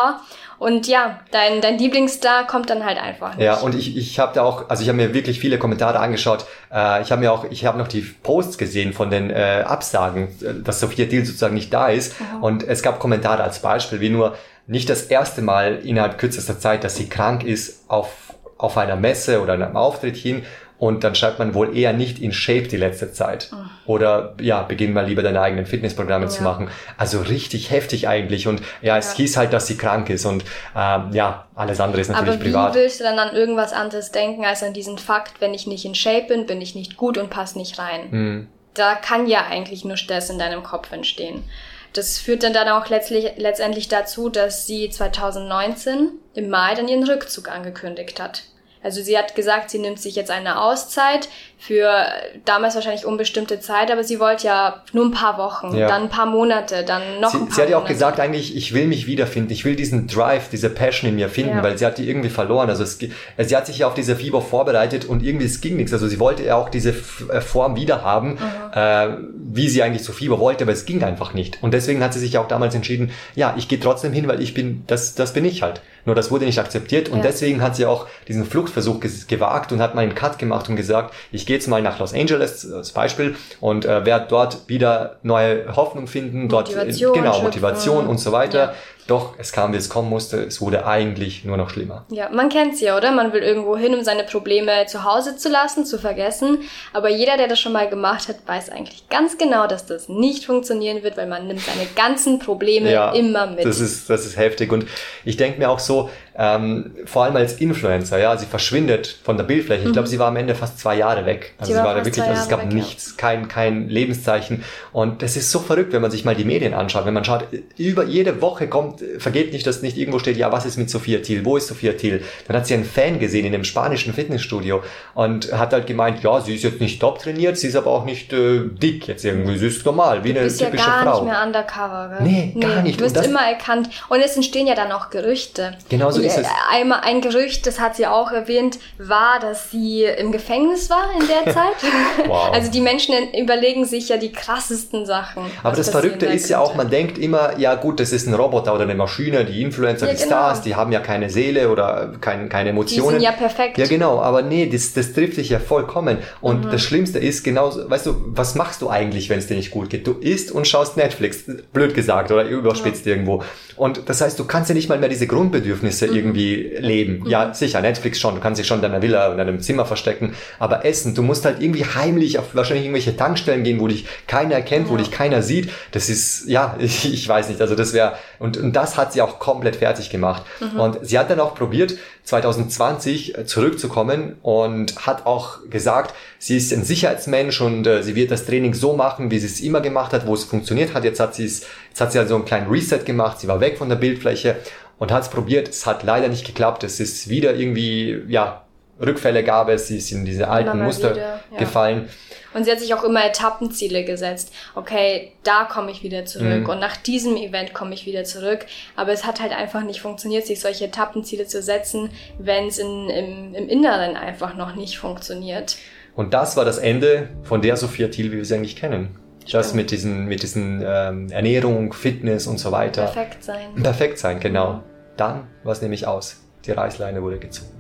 Und ja, dein, dein Lieblingsstar kommt dann halt einfach nicht. Ja, und ich, ich habe da auch, also ich habe mir wirklich viele Kommentare angeschaut. Äh, ich habe mir auch, ich habe noch die Posts gesehen von den äh, Absagen, äh, dass Sophia Thiel sozusagen nicht da ist. Mhm. Und es gab Kommentare als Beispiel, wie nur nicht das erste Mal innerhalb kürzester Zeit, dass sie krank ist auf, auf einer Messe oder einem Auftritt hin und dann schreibt man wohl eher nicht in Shape die letzte Zeit. Oh. Oder ja, beginn mal lieber deine eigenen Fitnessprogramme ja. zu machen. Also richtig heftig eigentlich. Und ja, es ja. hieß halt, dass sie krank ist. Und ähm, ja, alles andere ist natürlich Aber wie privat. wie willst du dann an irgendwas anderes denken als an diesen Fakt, wenn ich nicht in Shape bin, bin ich nicht gut und passe nicht rein. Mhm. Da kann ja eigentlich nur Stress in deinem Kopf entstehen. Das führt dann, dann auch letztlich, letztendlich dazu, dass sie 2019 im Mai dann ihren Rückzug angekündigt hat. Also sie hat gesagt, sie nimmt sich jetzt eine Auszeit für damals wahrscheinlich unbestimmte Zeit, aber sie wollte ja nur ein paar Wochen, ja. dann ein paar Monate, dann noch sie, ein paar Sie hat ja auch gesagt, eigentlich, ich will mich wiederfinden, ich will diesen Drive, diese Passion in mir finden, ja. weil sie hat die irgendwie verloren. Also es, sie hat sich ja auf diese Fieber vorbereitet und irgendwie es ging nichts. Also sie wollte ja auch diese äh, Form wieder haben, mhm. äh, wie sie eigentlich zu Fieber wollte, aber es ging einfach nicht. Und deswegen hat sie sich auch damals entschieden, ja, ich gehe trotzdem hin, weil ich bin, das, das bin ich halt. Nur das wurde nicht akzeptiert und ja. deswegen hat sie auch diesen Fluchtversuch gewagt und hat mal einen Cut gemacht und gesagt, ich gehe jetzt mal nach Los Angeles als Beispiel und äh, werde dort wieder neue Hoffnung finden, dort Motivation, genau Motivation und so weiter. Ja. Doch es kam, wie es kommen musste. Es wurde eigentlich nur noch schlimmer. Ja, man kennt's ja, oder? Man will irgendwo hin, um seine Probleme zu Hause zu lassen, zu vergessen. Aber jeder, der das schon mal gemacht hat, weiß eigentlich ganz genau, dass das nicht funktionieren wird, weil man nimmt seine ganzen Probleme ja, immer mit. Das ist, das ist heftig. Und ich denke mir auch so, ähm, vor allem als Influencer, ja, sie verschwindet von der Bildfläche. Ich mhm. glaube, sie war am Ende fast zwei Jahre weg. Also sie, sie war, da wirklich, also es gab weg, nichts, kein, kein Lebenszeichen. Und das ist so verrückt, wenn man sich mal die Medien anschaut. Wenn man schaut, über jede Woche kommt, vergeht nicht, dass nicht irgendwo steht, ja, was ist mit Sophia Thiel? Wo ist Sophia Thiel? Dann hat sie einen Fan gesehen in einem spanischen Fitnessstudio und hat halt gemeint, ja, sie ist jetzt nicht top trainiert, sie ist aber auch nicht äh, dick jetzt irgendwie, sie ist normal, wie du eine bist typische ja gar Frau. nicht mehr undercover, gell? Nee, nee gar nicht. Du wirst immer erkannt. Und es entstehen ja dann auch Gerüchte. Genau so ist es. Einmal ein Gerücht, das hat sie auch erwähnt, war, dass sie im Gefängnis war in der Zeit. wow. Also die Menschen überlegen sich ja die krassesten Sachen. Aber das Verrückte ist ja auch, man denkt immer, ja gut, das ist ein Roboter oder eine Maschine, die Influencer, ja, die genau. Stars, die haben ja keine Seele oder kein, keine Emotionen. Die sind ja perfekt. Ja genau, aber nee, das, das trifft sich ja vollkommen. Und mhm. das Schlimmste ist genauso, weißt du, was machst du eigentlich, wenn es dir nicht gut geht? Du isst und schaust Netflix, blöd gesagt oder überspitzt ja. irgendwo. Und das heißt, du kannst ja nicht mal mehr diese Grundbedürfnisse mhm. irgendwie leben. Mhm. Ja, sicher, Netflix schon, du kannst dich schon in deiner Villa in deinem Zimmer verstecken, aber Essen, du musst halt irgendwie heimlich auf wahrscheinlich irgendwelche Tankstellen gehen, wo dich keiner erkennt, wo dich keiner sieht. Das ist, ja, ich, ich weiß nicht, also das wäre, und, und das hat sie auch komplett fertig gemacht. Mhm. Und sie hat dann auch probiert, 2020 äh, zurückzukommen und hat auch gesagt, sie ist ein Sicherheitsmensch und äh, sie wird das Training so machen, wie sie es immer gemacht hat, wo es funktioniert hat. Jetzt hat sie es, jetzt hat sie also einen kleinen Reset gemacht, sie war weg von der Bildfläche und hat es probiert. Es hat leider nicht geklappt. Es ist wieder irgendwie, ja, Rückfälle gab es, sie ist in diese alten Muster wieder, ja. gefallen. Und sie hat sich auch immer Etappenziele gesetzt. Okay, da komme ich wieder zurück mhm. und nach diesem Event komme ich wieder zurück. Aber es hat halt einfach nicht funktioniert, sich solche Etappenziele zu setzen, wenn es im, im Inneren einfach noch nicht funktioniert. Und das war das Ende von der Sophia Thiel, wie wir sie eigentlich kennen. Das mit diesen, mit diesen ähm, Ernährung, Fitness und so weiter. Perfekt sein. Perfekt sein, genau. Dann war es nämlich aus. Die Reißleine wurde gezogen.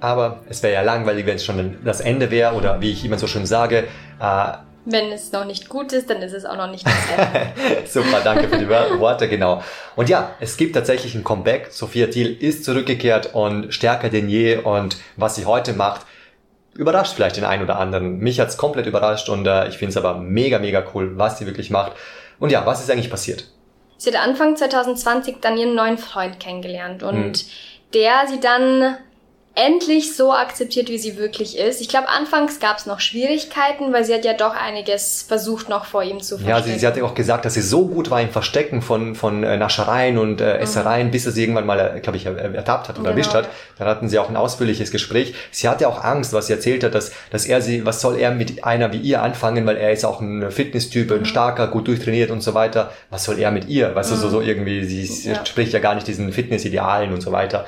Aber es wäre ja langweilig, wenn es schon das Ende wäre oder wie ich immer so schön sage, äh, wenn es noch nicht gut ist, dann ist es auch noch nicht das Ende. Super, danke für die Worte, genau. Und ja, es gibt tatsächlich ein Comeback. Sophia Thiel ist zurückgekehrt und stärker denn je und was sie heute macht, überrascht vielleicht den einen oder anderen. Mich hat's komplett überrascht und äh, ich finde es aber mega, mega cool, was sie wirklich macht. Und ja, was ist eigentlich passiert? Sie hat Anfang 2020 dann ihren neuen Freund kennengelernt und hm. der sie dann endlich so akzeptiert, wie sie wirklich ist. Ich glaube, anfangs gab es noch Schwierigkeiten, weil sie hat ja doch einiges versucht, noch vor ihm zu verstecken. Ja, sie, sie hat ja auch gesagt, dass sie so gut war im Verstecken von, von äh, Naschereien und äh, Essereien, mhm. bis er sie irgendwann mal, äh, glaube ich, ertappt hat oder genau. erwischt hat. Dann hatten sie auch ein ausführliches Gespräch. Sie hatte auch Angst, was sie erzählt hat, dass, dass er sie, was soll er mit einer wie ihr anfangen, weil er ist auch ein Fitnesstyp, mhm. ein starker, gut durchtrainiert und so weiter. Was soll er mit ihr? Weißt mhm. du, so, so irgendwie, sie, sie ja. spricht ja gar nicht diesen Fitnessidealen und so weiter.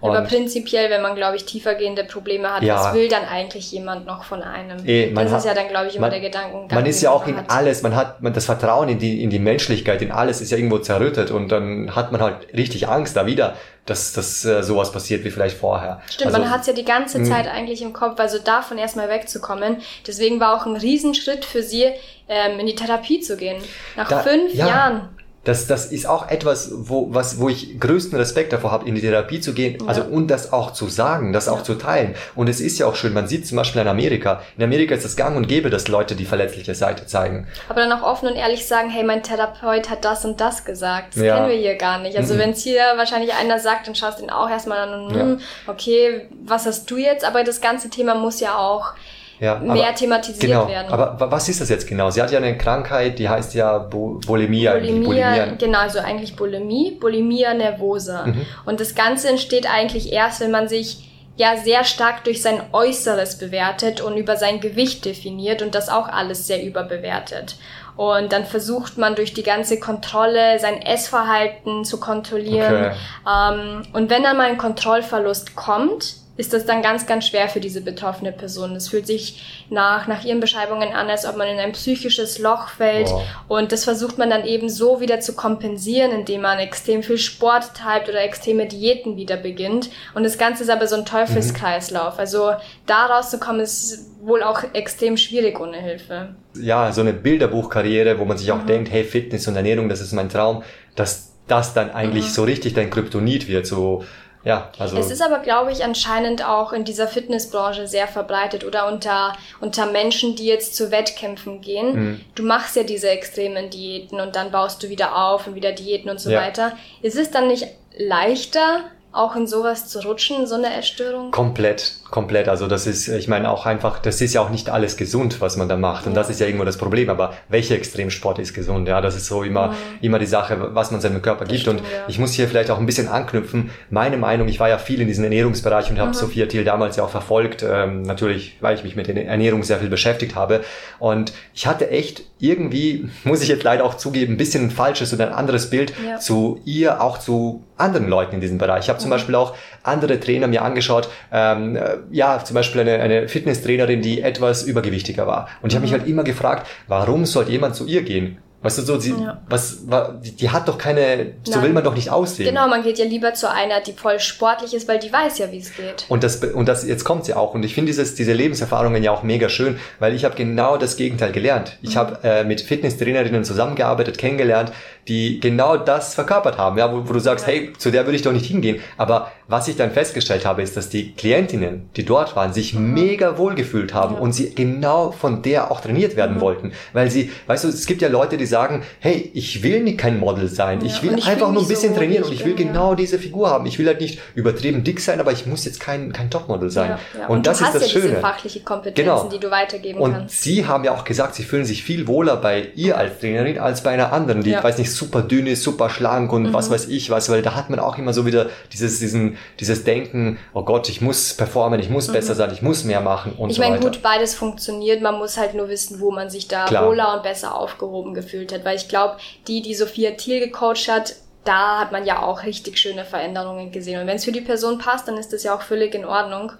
Und Aber prinzipiell, wenn man, glaube ich, tiefergehende Probleme hat, ja, was will dann eigentlich jemand noch von einem? Eh, das hat, ist ja dann, glaube ich, immer man, der Gedankengang. Man ist ja auch in hat. alles, man hat man, das Vertrauen in die, in die Menschlichkeit, in alles ist ja irgendwo zerrüttet und dann hat man halt richtig Angst da wieder dass, dass äh, sowas passiert wie vielleicht vorher. Stimmt, also, man hat es ja die ganze hm. Zeit eigentlich im Kopf, also davon erstmal wegzukommen. Deswegen war auch ein Riesenschritt für sie, ähm, in die Therapie zu gehen. Nach da, fünf ja, Jahren. Das, das ist auch etwas, wo, was, wo ich größten Respekt davor habe, in die Therapie zu gehen, ja. also und das auch zu sagen, das ja. auch zu teilen. Und es ist ja auch schön, man sieht zum Beispiel in Amerika, in Amerika ist es gang und gäbe, dass Leute die verletzliche Seite zeigen. Aber dann auch offen und ehrlich sagen, hey, mein Therapeut hat das und das gesagt. Das ja. kennen wir hier gar nicht. Also mhm. wenn es hier wahrscheinlich einer sagt, dann schaust du ihn auch erstmal an und, hm, okay, was hast du jetzt? Aber das ganze Thema muss ja auch ja, mehr aber, thematisiert genau, werden. Aber was ist das jetzt genau? Sie hat ja eine Krankheit, die heißt ja Bulimie. Bulimia, Bulimia. Genau, also eigentlich Bulimie, Bulimia nervosa. Mhm. Und das Ganze entsteht eigentlich erst, wenn man sich ja sehr stark durch sein Äußeres bewertet und über sein Gewicht definiert und das auch alles sehr überbewertet. Und dann versucht man durch die ganze Kontrolle sein Essverhalten zu kontrollieren. Okay. Ähm, und wenn dann mal ein Kontrollverlust kommt, ist das dann ganz, ganz schwer für diese betroffene Person. Es fühlt sich nach, nach ihren Beschreibungen an, als ob man in ein psychisches Loch fällt. Wow. Und das versucht man dann eben so wieder zu kompensieren, indem man extrem viel Sport treibt oder extreme Diäten wieder beginnt. Und das Ganze ist aber so ein Teufelskreislauf. Mhm. Also da rauszukommen ist wohl auch extrem schwierig ohne Hilfe. Ja, so eine Bilderbuchkarriere, wo man sich auch mhm. denkt, hey, Fitness und Ernährung, das ist mein Traum, dass das dann eigentlich mhm. so richtig dein Kryptonit wird, so ja, also. Es ist aber, glaube ich, anscheinend auch in dieser Fitnessbranche sehr verbreitet oder unter, unter Menschen, die jetzt zu Wettkämpfen gehen. Mhm. Du machst ja diese extremen Diäten und dann baust du wieder auf und wieder Diäten und so ja. weiter. Ist es dann nicht leichter, auch in sowas zu rutschen, so eine Essstörung? Komplett, komplett. Also das ist, ich meine auch einfach, das ist ja auch nicht alles gesund, was man da macht. Und ja. das ist ja irgendwo das Problem. Aber welcher Extremsport ist gesund? Ja, das ist so immer, mhm. immer die Sache, was man seinem Körper gibt. Stimmt, und ja. ich muss hier vielleicht auch ein bisschen anknüpfen. Meine Meinung, ich war ja viel in diesem Ernährungsbereich und habe. Sophia Thiel damals ja auch verfolgt. Ähm, natürlich, weil ich mich mit der Ernährung sehr viel beschäftigt habe. Und ich hatte echt irgendwie, muss ich jetzt leider auch zugeben, ein bisschen ein falsches oder ein anderes Bild ja. zu ihr, auch zu anderen Leuten in diesem Bereich. Ich habe zum mhm. Beispiel auch andere Trainer mir angeschaut, ähm, äh, ja, zum Beispiel eine, eine Fitnesstrainerin, die etwas übergewichtiger war. Und ich habe mich mhm. halt immer gefragt, warum sollte jemand zu ihr gehen? Weißt du, so, sie, ja. was, die, die hat doch keine, so Nein. will man doch nicht aussehen. Genau, man geht ja lieber zu einer, die voll sportlich ist, weil die weiß ja, wie es geht. Und das, und das, jetzt kommt sie auch. Und ich finde dieses, diese Lebenserfahrungen ja auch mega schön, weil ich habe genau das Gegenteil gelernt. Ich mhm. habe äh, mit Fitnesstrainerinnen zusammengearbeitet, kennengelernt, die genau das verkörpert haben, ja, wo, wo du sagst, ja. hey, zu der würde ich doch nicht hingehen. Aber was ich dann festgestellt habe, ist, dass die Klientinnen, die dort waren, sich mhm. mega wohl gefühlt haben ja. und sie genau von der auch trainiert werden mhm. wollten. Weil sie, weißt du, es gibt ja Leute, die sagen, hey, ich will nicht kein Model sein, ja. ich will ich einfach nur ein bisschen so trainieren und ich will bin, genau diese Figur haben. Ich will halt nicht übertrieben dick sein, aber ich muss jetzt kein, kein Topmodel sein. Und, und, das ist das Schöne. Diese fachliche Kompetenzen, genau. die du weitergeben und kannst. Und sie haben ja auch gesagt, sie fühlen sich viel wohler bei ihr als Trainerin als bei einer anderen, die, weiß nicht, super dünn ist, super schlank und mhm. was weiß ich was, weil da hat man auch immer so wieder dieses, diesen, dieses Denken, oh Gott, ich muss performen, ich muss mhm. besser sein, ich muss mehr machen und ich so mein, weiter. Ich meine, gut, beides funktioniert, man muss halt nur wissen, wo man sich da Klar. wohler und besser aufgehoben gefühlt hat, weil ich glaube, die, die Sophia Thiel gecoacht hat, da hat man ja auch richtig schöne Veränderungen gesehen. Und wenn es für die Person passt, dann ist das ja auch völlig in Ordnung.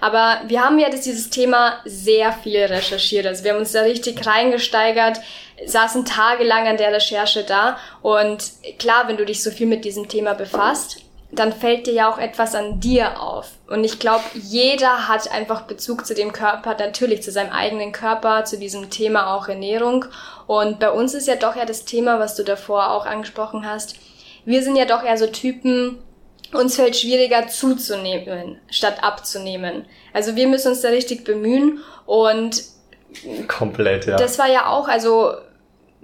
Aber wir haben ja das, dieses Thema sehr viel recherchiert. Also wir haben uns da richtig reingesteigert saßen tagelang an der Recherche da. Und klar, wenn du dich so viel mit diesem Thema befasst, dann fällt dir ja auch etwas an dir auf. Und ich glaube, jeder hat einfach Bezug zu dem Körper, natürlich zu seinem eigenen Körper, zu diesem Thema auch Ernährung. Und bei uns ist ja doch ja das Thema, was du davor auch angesprochen hast. Wir sind ja doch eher so Typen, uns fällt schwieriger zuzunehmen, statt abzunehmen. Also wir müssen uns da richtig bemühen und Komplett, ja. Das war ja auch, also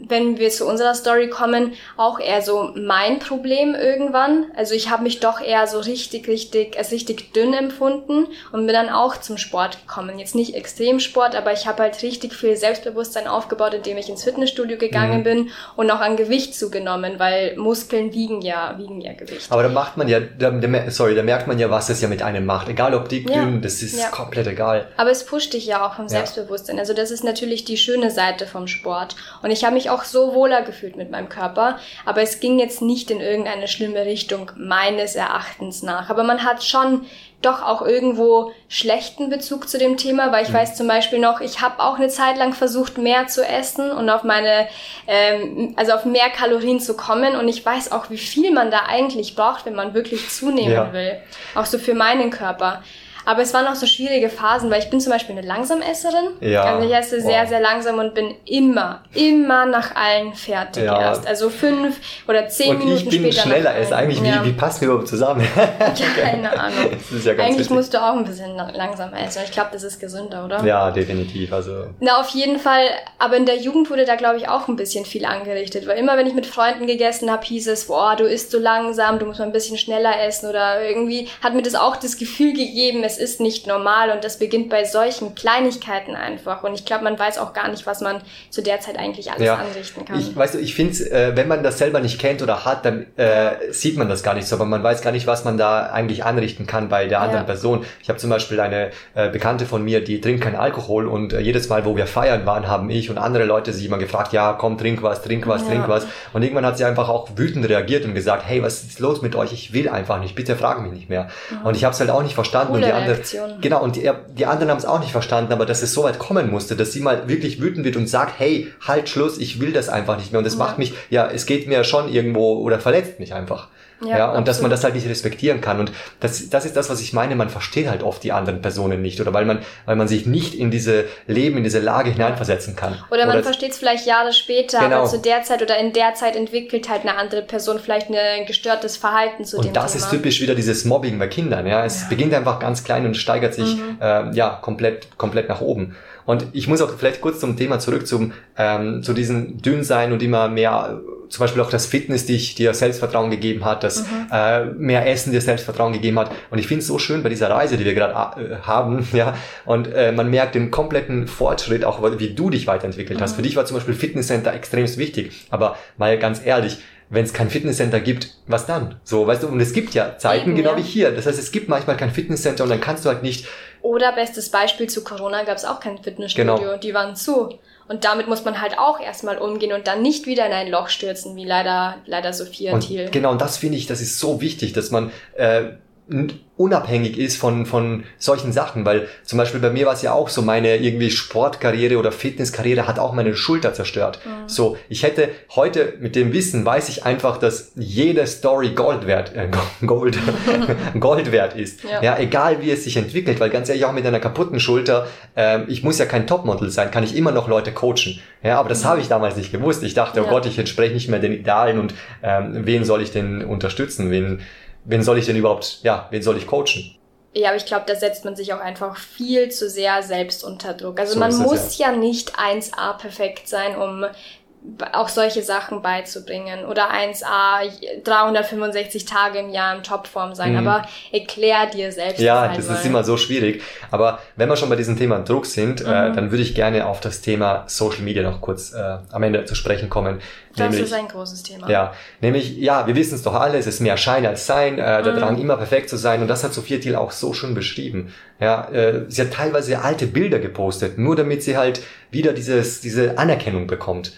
wenn wir zu unserer Story kommen, auch eher so mein Problem irgendwann. Also ich habe mich doch eher so richtig, richtig, als richtig dünn empfunden und bin dann auch zum Sport gekommen. Jetzt nicht Extremsport, aber ich habe halt richtig viel Selbstbewusstsein aufgebaut, indem ich ins Fitnessstudio gegangen mhm. bin und auch an Gewicht zugenommen, weil Muskeln wiegen ja, wiegen ja Gewicht. Aber da macht man ja, da, sorry, da merkt man ja, was es ja mit einem macht. Egal ob dick, ja. dünn, das ist ja. komplett egal. Aber es pusht dich ja auch vom Selbstbewusstsein. Also das ist natürlich die schöne Seite vom Sport. Und ich habe mich mich auch so wohler gefühlt mit meinem Körper. Aber es ging jetzt nicht in irgendeine schlimme Richtung meines Erachtens nach. Aber man hat schon doch auch irgendwo schlechten Bezug zu dem Thema, weil ich mhm. weiß zum Beispiel noch, ich habe auch eine Zeit lang versucht, mehr zu essen und auf meine, ähm, also auf mehr Kalorien zu kommen und ich weiß auch, wie viel man da eigentlich braucht, wenn man wirklich zunehmen ja. will. Auch so für meinen Körper. Aber es waren auch so schwierige Phasen, weil ich bin zum Beispiel eine Langsamesserin. Ja. Also ich esse sehr, sehr langsam und bin immer, immer nach allen fertig ja. erst. Also fünf oder zehn und Minuten später. ich bin schneller als eigentlich. Wie, wie passt mir überhaupt zusammen? Keine Ahnung. Das ist ja ganz eigentlich wichtig. musst du auch ein bisschen langsam essen. Ich glaube, das ist gesünder, oder? Ja, definitiv. Also. Na, auf jeden Fall. Aber in der Jugend wurde da, glaube ich, auch ein bisschen viel angerichtet. Weil immer, wenn ich mit Freunden gegessen habe, hieß es, boah, du isst so langsam, du musst mal ein bisschen schneller essen. Oder irgendwie hat mir das auch das Gefühl gegeben, es ist nicht normal und das beginnt bei solchen Kleinigkeiten einfach. Und ich glaube, man weiß auch gar nicht, was man zu der Zeit eigentlich alles ja. anrichten kann. Ich, weißt du, ich finde, äh, wenn man das selber nicht kennt oder hat, dann äh, sieht man das gar nicht so, aber man weiß gar nicht, was man da eigentlich anrichten kann bei der anderen ja. Person. Ich habe zum Beispiel eine äh, Bekannte von mir, die trinkt keinen Alkohol und äh, jedes Mal, wo wir feiern waren, haben ich und andere Leute sich immer gefragt, ja, komm, trink was, trink was, ja. trink was. Und irgendwann hat sie einfach auch wütend reagiert und gesagt, hey, was ist los mit euch? Ich will einfach nicht, bitte frag mich nicht mehr. Mhm. Und ich habe es halt auch nicht verstanden Coole und die andere Reaktion. Genau, und die, die anderen haben es auch nicht verstanden, aber dass es so weit kommen musste, dass sie mal wirklich wütend wird und sagt, hey, halt Schluss, ich will das einfach nicht mehr. Und das ja. macht mich, ja, es geht mir schon irgendwo oder verletzt mich einfach. Ja, ja und absolut. dass man das halt nicht respektieren kann. Und das, das ist das, was ich meine, man versteht halt oft die anderen Personen nicht oder weil man, weil man sich nicht in diese Leben, in diese Lage hineinversetzen kann. Oder man versteht es vielleicht Jahre später, genau. aber zu der Zeit oder in der Zeit entwickelt halt eine andere Person vielleicht ein gestörtes Verhalten zu und dem das Thema. ist typisch wieder dieses Mobbing bei Kindern. Ja, es ja. beginnt einfach ganz klein und steigert sich mhm. äh, ja komplett komplett nach oben. Und ich muss auch vielleicht kurz zum Thema zurück zum ähm, zu diesem Dünnsein und immer mehr zum Beispiel auch das Fitness dich dir Selbstvertrauen gegeben hat, das mhm. äh, mehr Essen dir Selbstvertrauen gegeben hat. Und ich finde es so schön bei dieser Reise, die wir gerade äh, haben, ja. Und äh, man merkt den kompletten Fortschritt, auch wie du dich weiterentwickelt mhm. hast. Für dich war zum Beispiel Fitnesscenter extremst wichtig. Aber mal ganz ehrlich, wenn es kein Fitnesscenter gibt, was dann? So, weißt du, und es gibt ja Zeiten, Eben, genau ja. wie hier. Das heißt, es gibt manchmal kein Fitnesscenter und dann kannst du halt nicht. Oder bestes Beispiel zu Corona gab es auch kein Fitnessstudio, genau. die waren zu. Und damit muss man halt auch erstmal umgehen und dann nicht wieder in ein Loch stürzen, wie leider, leider Sophia und Thiel. Genau, und das finde ich, das ist so wichtig, dass man äh, unabhängig ist von, von solchen Sachen, weil zum Beispiel bei mir war es ja auch so, meine irgendwie Sportkarriere oder Fitnesskarriere hat auch meine Schulter zerstört. Mhm. So, ich hätte heute mit dem Wissen weiß ich einfach, dass jede Story Gold wert, äh, Gold, Gold wert ist. Ja. ja. egal wie es sich entwickelt, weil ganz ehrlich auch mit einer kaputten Schulter, äh, ich muss ja kein Topmodel sein, kann ich immer noch Leute coachen. Ja, aber das mhm. habe ich damals nicht gewusst. Ich dachte, oh ja. Gott, ich entspreche nicht mehr den Idealen und ähm, wen soll ich denn unterstützen? Wen, wen soll ich denn überhaupt, ja, wen soll ich coachen? Ja, aber ich glaube, da setzt man sich auch einfach viel zu sehr selbst unter Druck. Also so man muss ja. ja nicht 1A perfekt sein, um auch solche Sachen beizubringen oder 1a 365 Tage im Jahr in Topform sein, mhm. aber erklär dir selbst. Ja, das, das ist immer so schwierig. Aber wenn wir schon bei diesem Thema Druck sind, äh, mhm. äh, dann würde ich gerne auf das Thema Social Media noch kurz äh, am Ende zu sprechen kommen. Das nämlich, ist ein großes Thema. Ja, nämlich, ja, wir wissen es doch alle, es ist mehr Schein als Sein, äh, der mhm. Drang immer perfekt zu sein und das hat Sophia Thiel auch so schön beschrieben. Ja, äh, sie hat teilweise alte Bilder gepostet, nur damit sie halt wieder dieses, diese Anerkennung bekommt.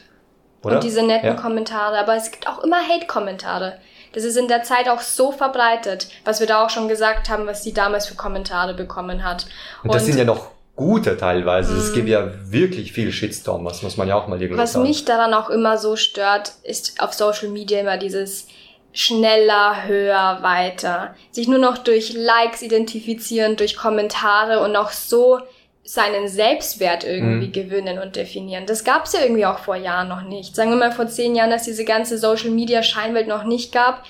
Oder? Und diese netten ja. Kommentare. Aber es gibt auch immer Hate-Kommentare. Das ist in der Zeit auch so verbreitet, was wir da auch schon gesagt haben, was sie damals für Kommentare bekommen hat. Und das sind ja noch gute teilweise. Es gibt ja wirklich viel Shitstorm, was muss man ja auch mal irgendwie Was sagen. mich daran auch immer so stört, ist auf Social Media immer dieses schneller, höher, weiter. Sich nur noch durch Likes identifizieren, durch Kommentare und auch so seinen Selbstwert irgendwie mhm. gewinnen und definieren. Das gab es ja irgendwie auch vor Jahren noch nicht. Sagen wir mal vor zehn Jahren, dass diese ganze Social Media Scheinwelt noch nicht gab.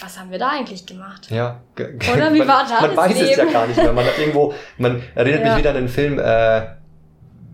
Was haben wir da eigentlich gemacht? Ja. Oder wie man, war das? Man weiß Leben? es ja gar nicht mehr. Man hat irgendwo, man erinnert ja. mich wieder an den Film äh,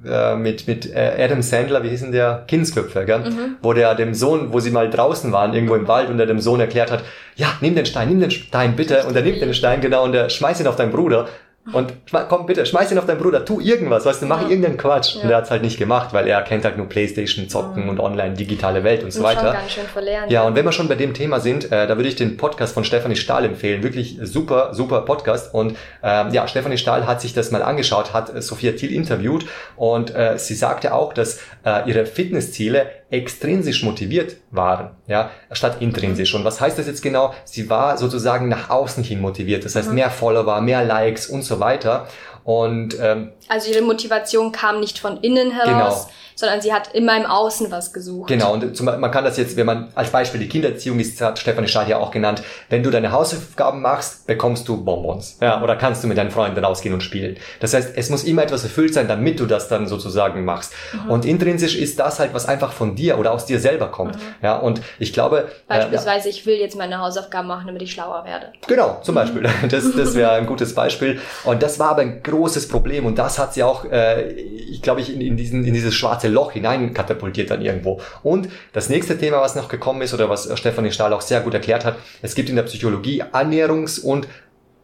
äh, mit mit äh, Adam Sandler, wie hieß denn der Kindsköpfe, gell? Mhm. Wo der dem Sohn, wo sie mal draußen waren, irgendwo im Wald, und der dem Sohn erklärt hat, ja, nimm den Stein, nimm den Stein bitte, und er nimmt den Stein genau und der schmeißt ihn auf deinen Bruder und komm bitte, schmeiß ihn auf deinen Bruder, tu irgendwas, weißt du, mach ja. irgendeinen Quatsch. Ja. Und er hat's halt nicht gemacht, weil er kennt halt nur Playstation, Zocken mhm. und online, digitale Welt und so weiter. Ganz schön verlernt. Ja, und wenn wir schon bei dem Thema sind, äh, da würde ich den Podcast von Stefanie Stahl empfehlen. Wirklich super, super Podcast. Und ähm, ja, Stefanie Stahl hat sich das mal angeschaut, hat äh, Sophia Thiel interviewt und äh, sie sagte auch, dass äh, ihre Fitnessziele extrinsisch motiviert waren, ja, statt intrinsisch. Und was heißt das jetzt genau? Sie war sozusagen nach außen hin motiviert. Das heißt, mhm. mehr Follower, mehr Likes und so weiter. Und ähm, also ihre Motivation kam nicht von innen heraus, genau sondern sie hat immer im Außen was gesucht. Genau, und zum, man kann das jetzt, wenn man als Beispiel die Kindererziehung ist, hat Stefanie Stahl ja auch genannt, wenn du deine Hausaufgaben machst, bekommst du Bonbons. Ja, oder kannst du mit deinen Freunden rausgehen und spielen. Das heißt, es muss immer etwas erfüllt sein, damit du das dann sozusagen machst. Mhm. Und intrinsisch ist das halt, was einfach von dir oder aus dir selber kommt. Mhm. Ja, und ich glaube. Äh, Beispielsweise, äh, ich will jetzt meine Hausaufgaben machen, damit ich schlauer werde. Genau, zum Beispiel. Das, das wäre ein gutes Beispiel. Und das war aber ein großes Problem und das hat sie auch, äh, ich glaube ich, in, in, diesen, in dieses schwarze Loch hinein katapultiert dann irgendwo. Und das nächste Thema, was noch gekommen ist oder was Stefanie Stahl auch sehr gut erklärt hat, es gibt in der Psychologie Annäherungs- und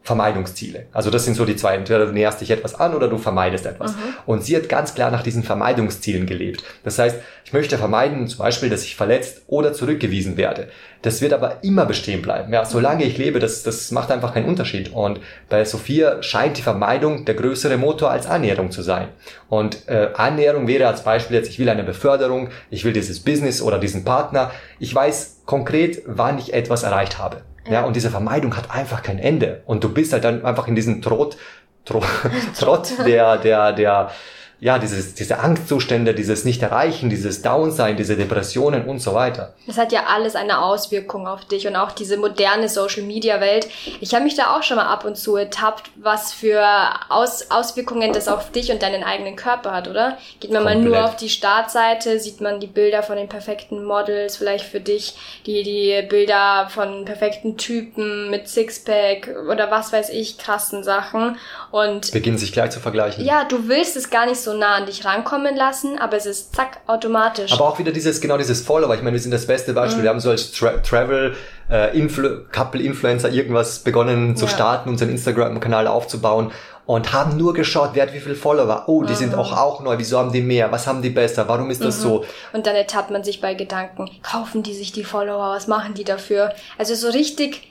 Vermeidungsziele. Also das sind so die zwei. Entweder du näherst dich etwas an oder du vermeidest etwas. Mhm. Und sie hat ganz klar nach diesen Vermeidungszielen gelebt. Das heißt, ich möchte vermeiden, zum Beispiel, dass ich verletzt oder zurückgewiesen werde. Das wird aber immer bestehen bleiben. Ja, solange ich lebe, das, das macht einfach keinen Unterschied. Und bei Sophia scheint die Vermeidung der größere Motor als Annäherung zu sein. Und äh, Annäherung wäre als Beispiel jetzt, ich will eine Beförderung, ich will dieses Business oder diesen Partner. Ich weiß konkret, wann ich etwas erreicht habe. Ja. und diese Vermeidung hat einfach kein Ende. Und du bist halt dann einfach in diesem Trott, Trott, Trott der, der, der, ja, dieses, diese Angstzustände, dieses Nicht-Erreichen, dieses Downsein, diese Depressionen und so weiter. Das hat ja alles eine Auswirkung auf dich und auch diese moderne Social-Media-Welt. Ich habe mich da auch schon mal ab und zu ertappt, was für Aus Auswirkungen das auf dich und deinen eigenen Körper hat, oder? Geht man Komplett. mal nur auf die Startseite, sieht man die Bilder von den perfekten Models, vielleicht für dich die, die Bilder von perfekten Typen mit Sixpack oder was weiß ich, krassen Sachen und... Beginnen sich gleich zu vergleichen. Ja, du willst es gar nicht so so nah an dich rankommen lassen, aber es ist zack, automatisch. Aber auch wieder dieses, genau dieses Follower. Ich meine, wir sind das beste Beispiel. Mhm. Wir haben so als Tra Travel, äh, Influ Couple Influencer irgendwas begonnen zu ja. starten, unseren Instagram-Kanal aufzubauen und haben nur geschaut, wer hat wie viele Follower. Oh, die mhm. sind auch auch neu. Wieso haben die mehr? Was haben die besser? Warum ist das mhm. so? Und dann ertappt man sich bei Gedanken, kaufen die sich die Follower? Was machen die dafür? Also so richtig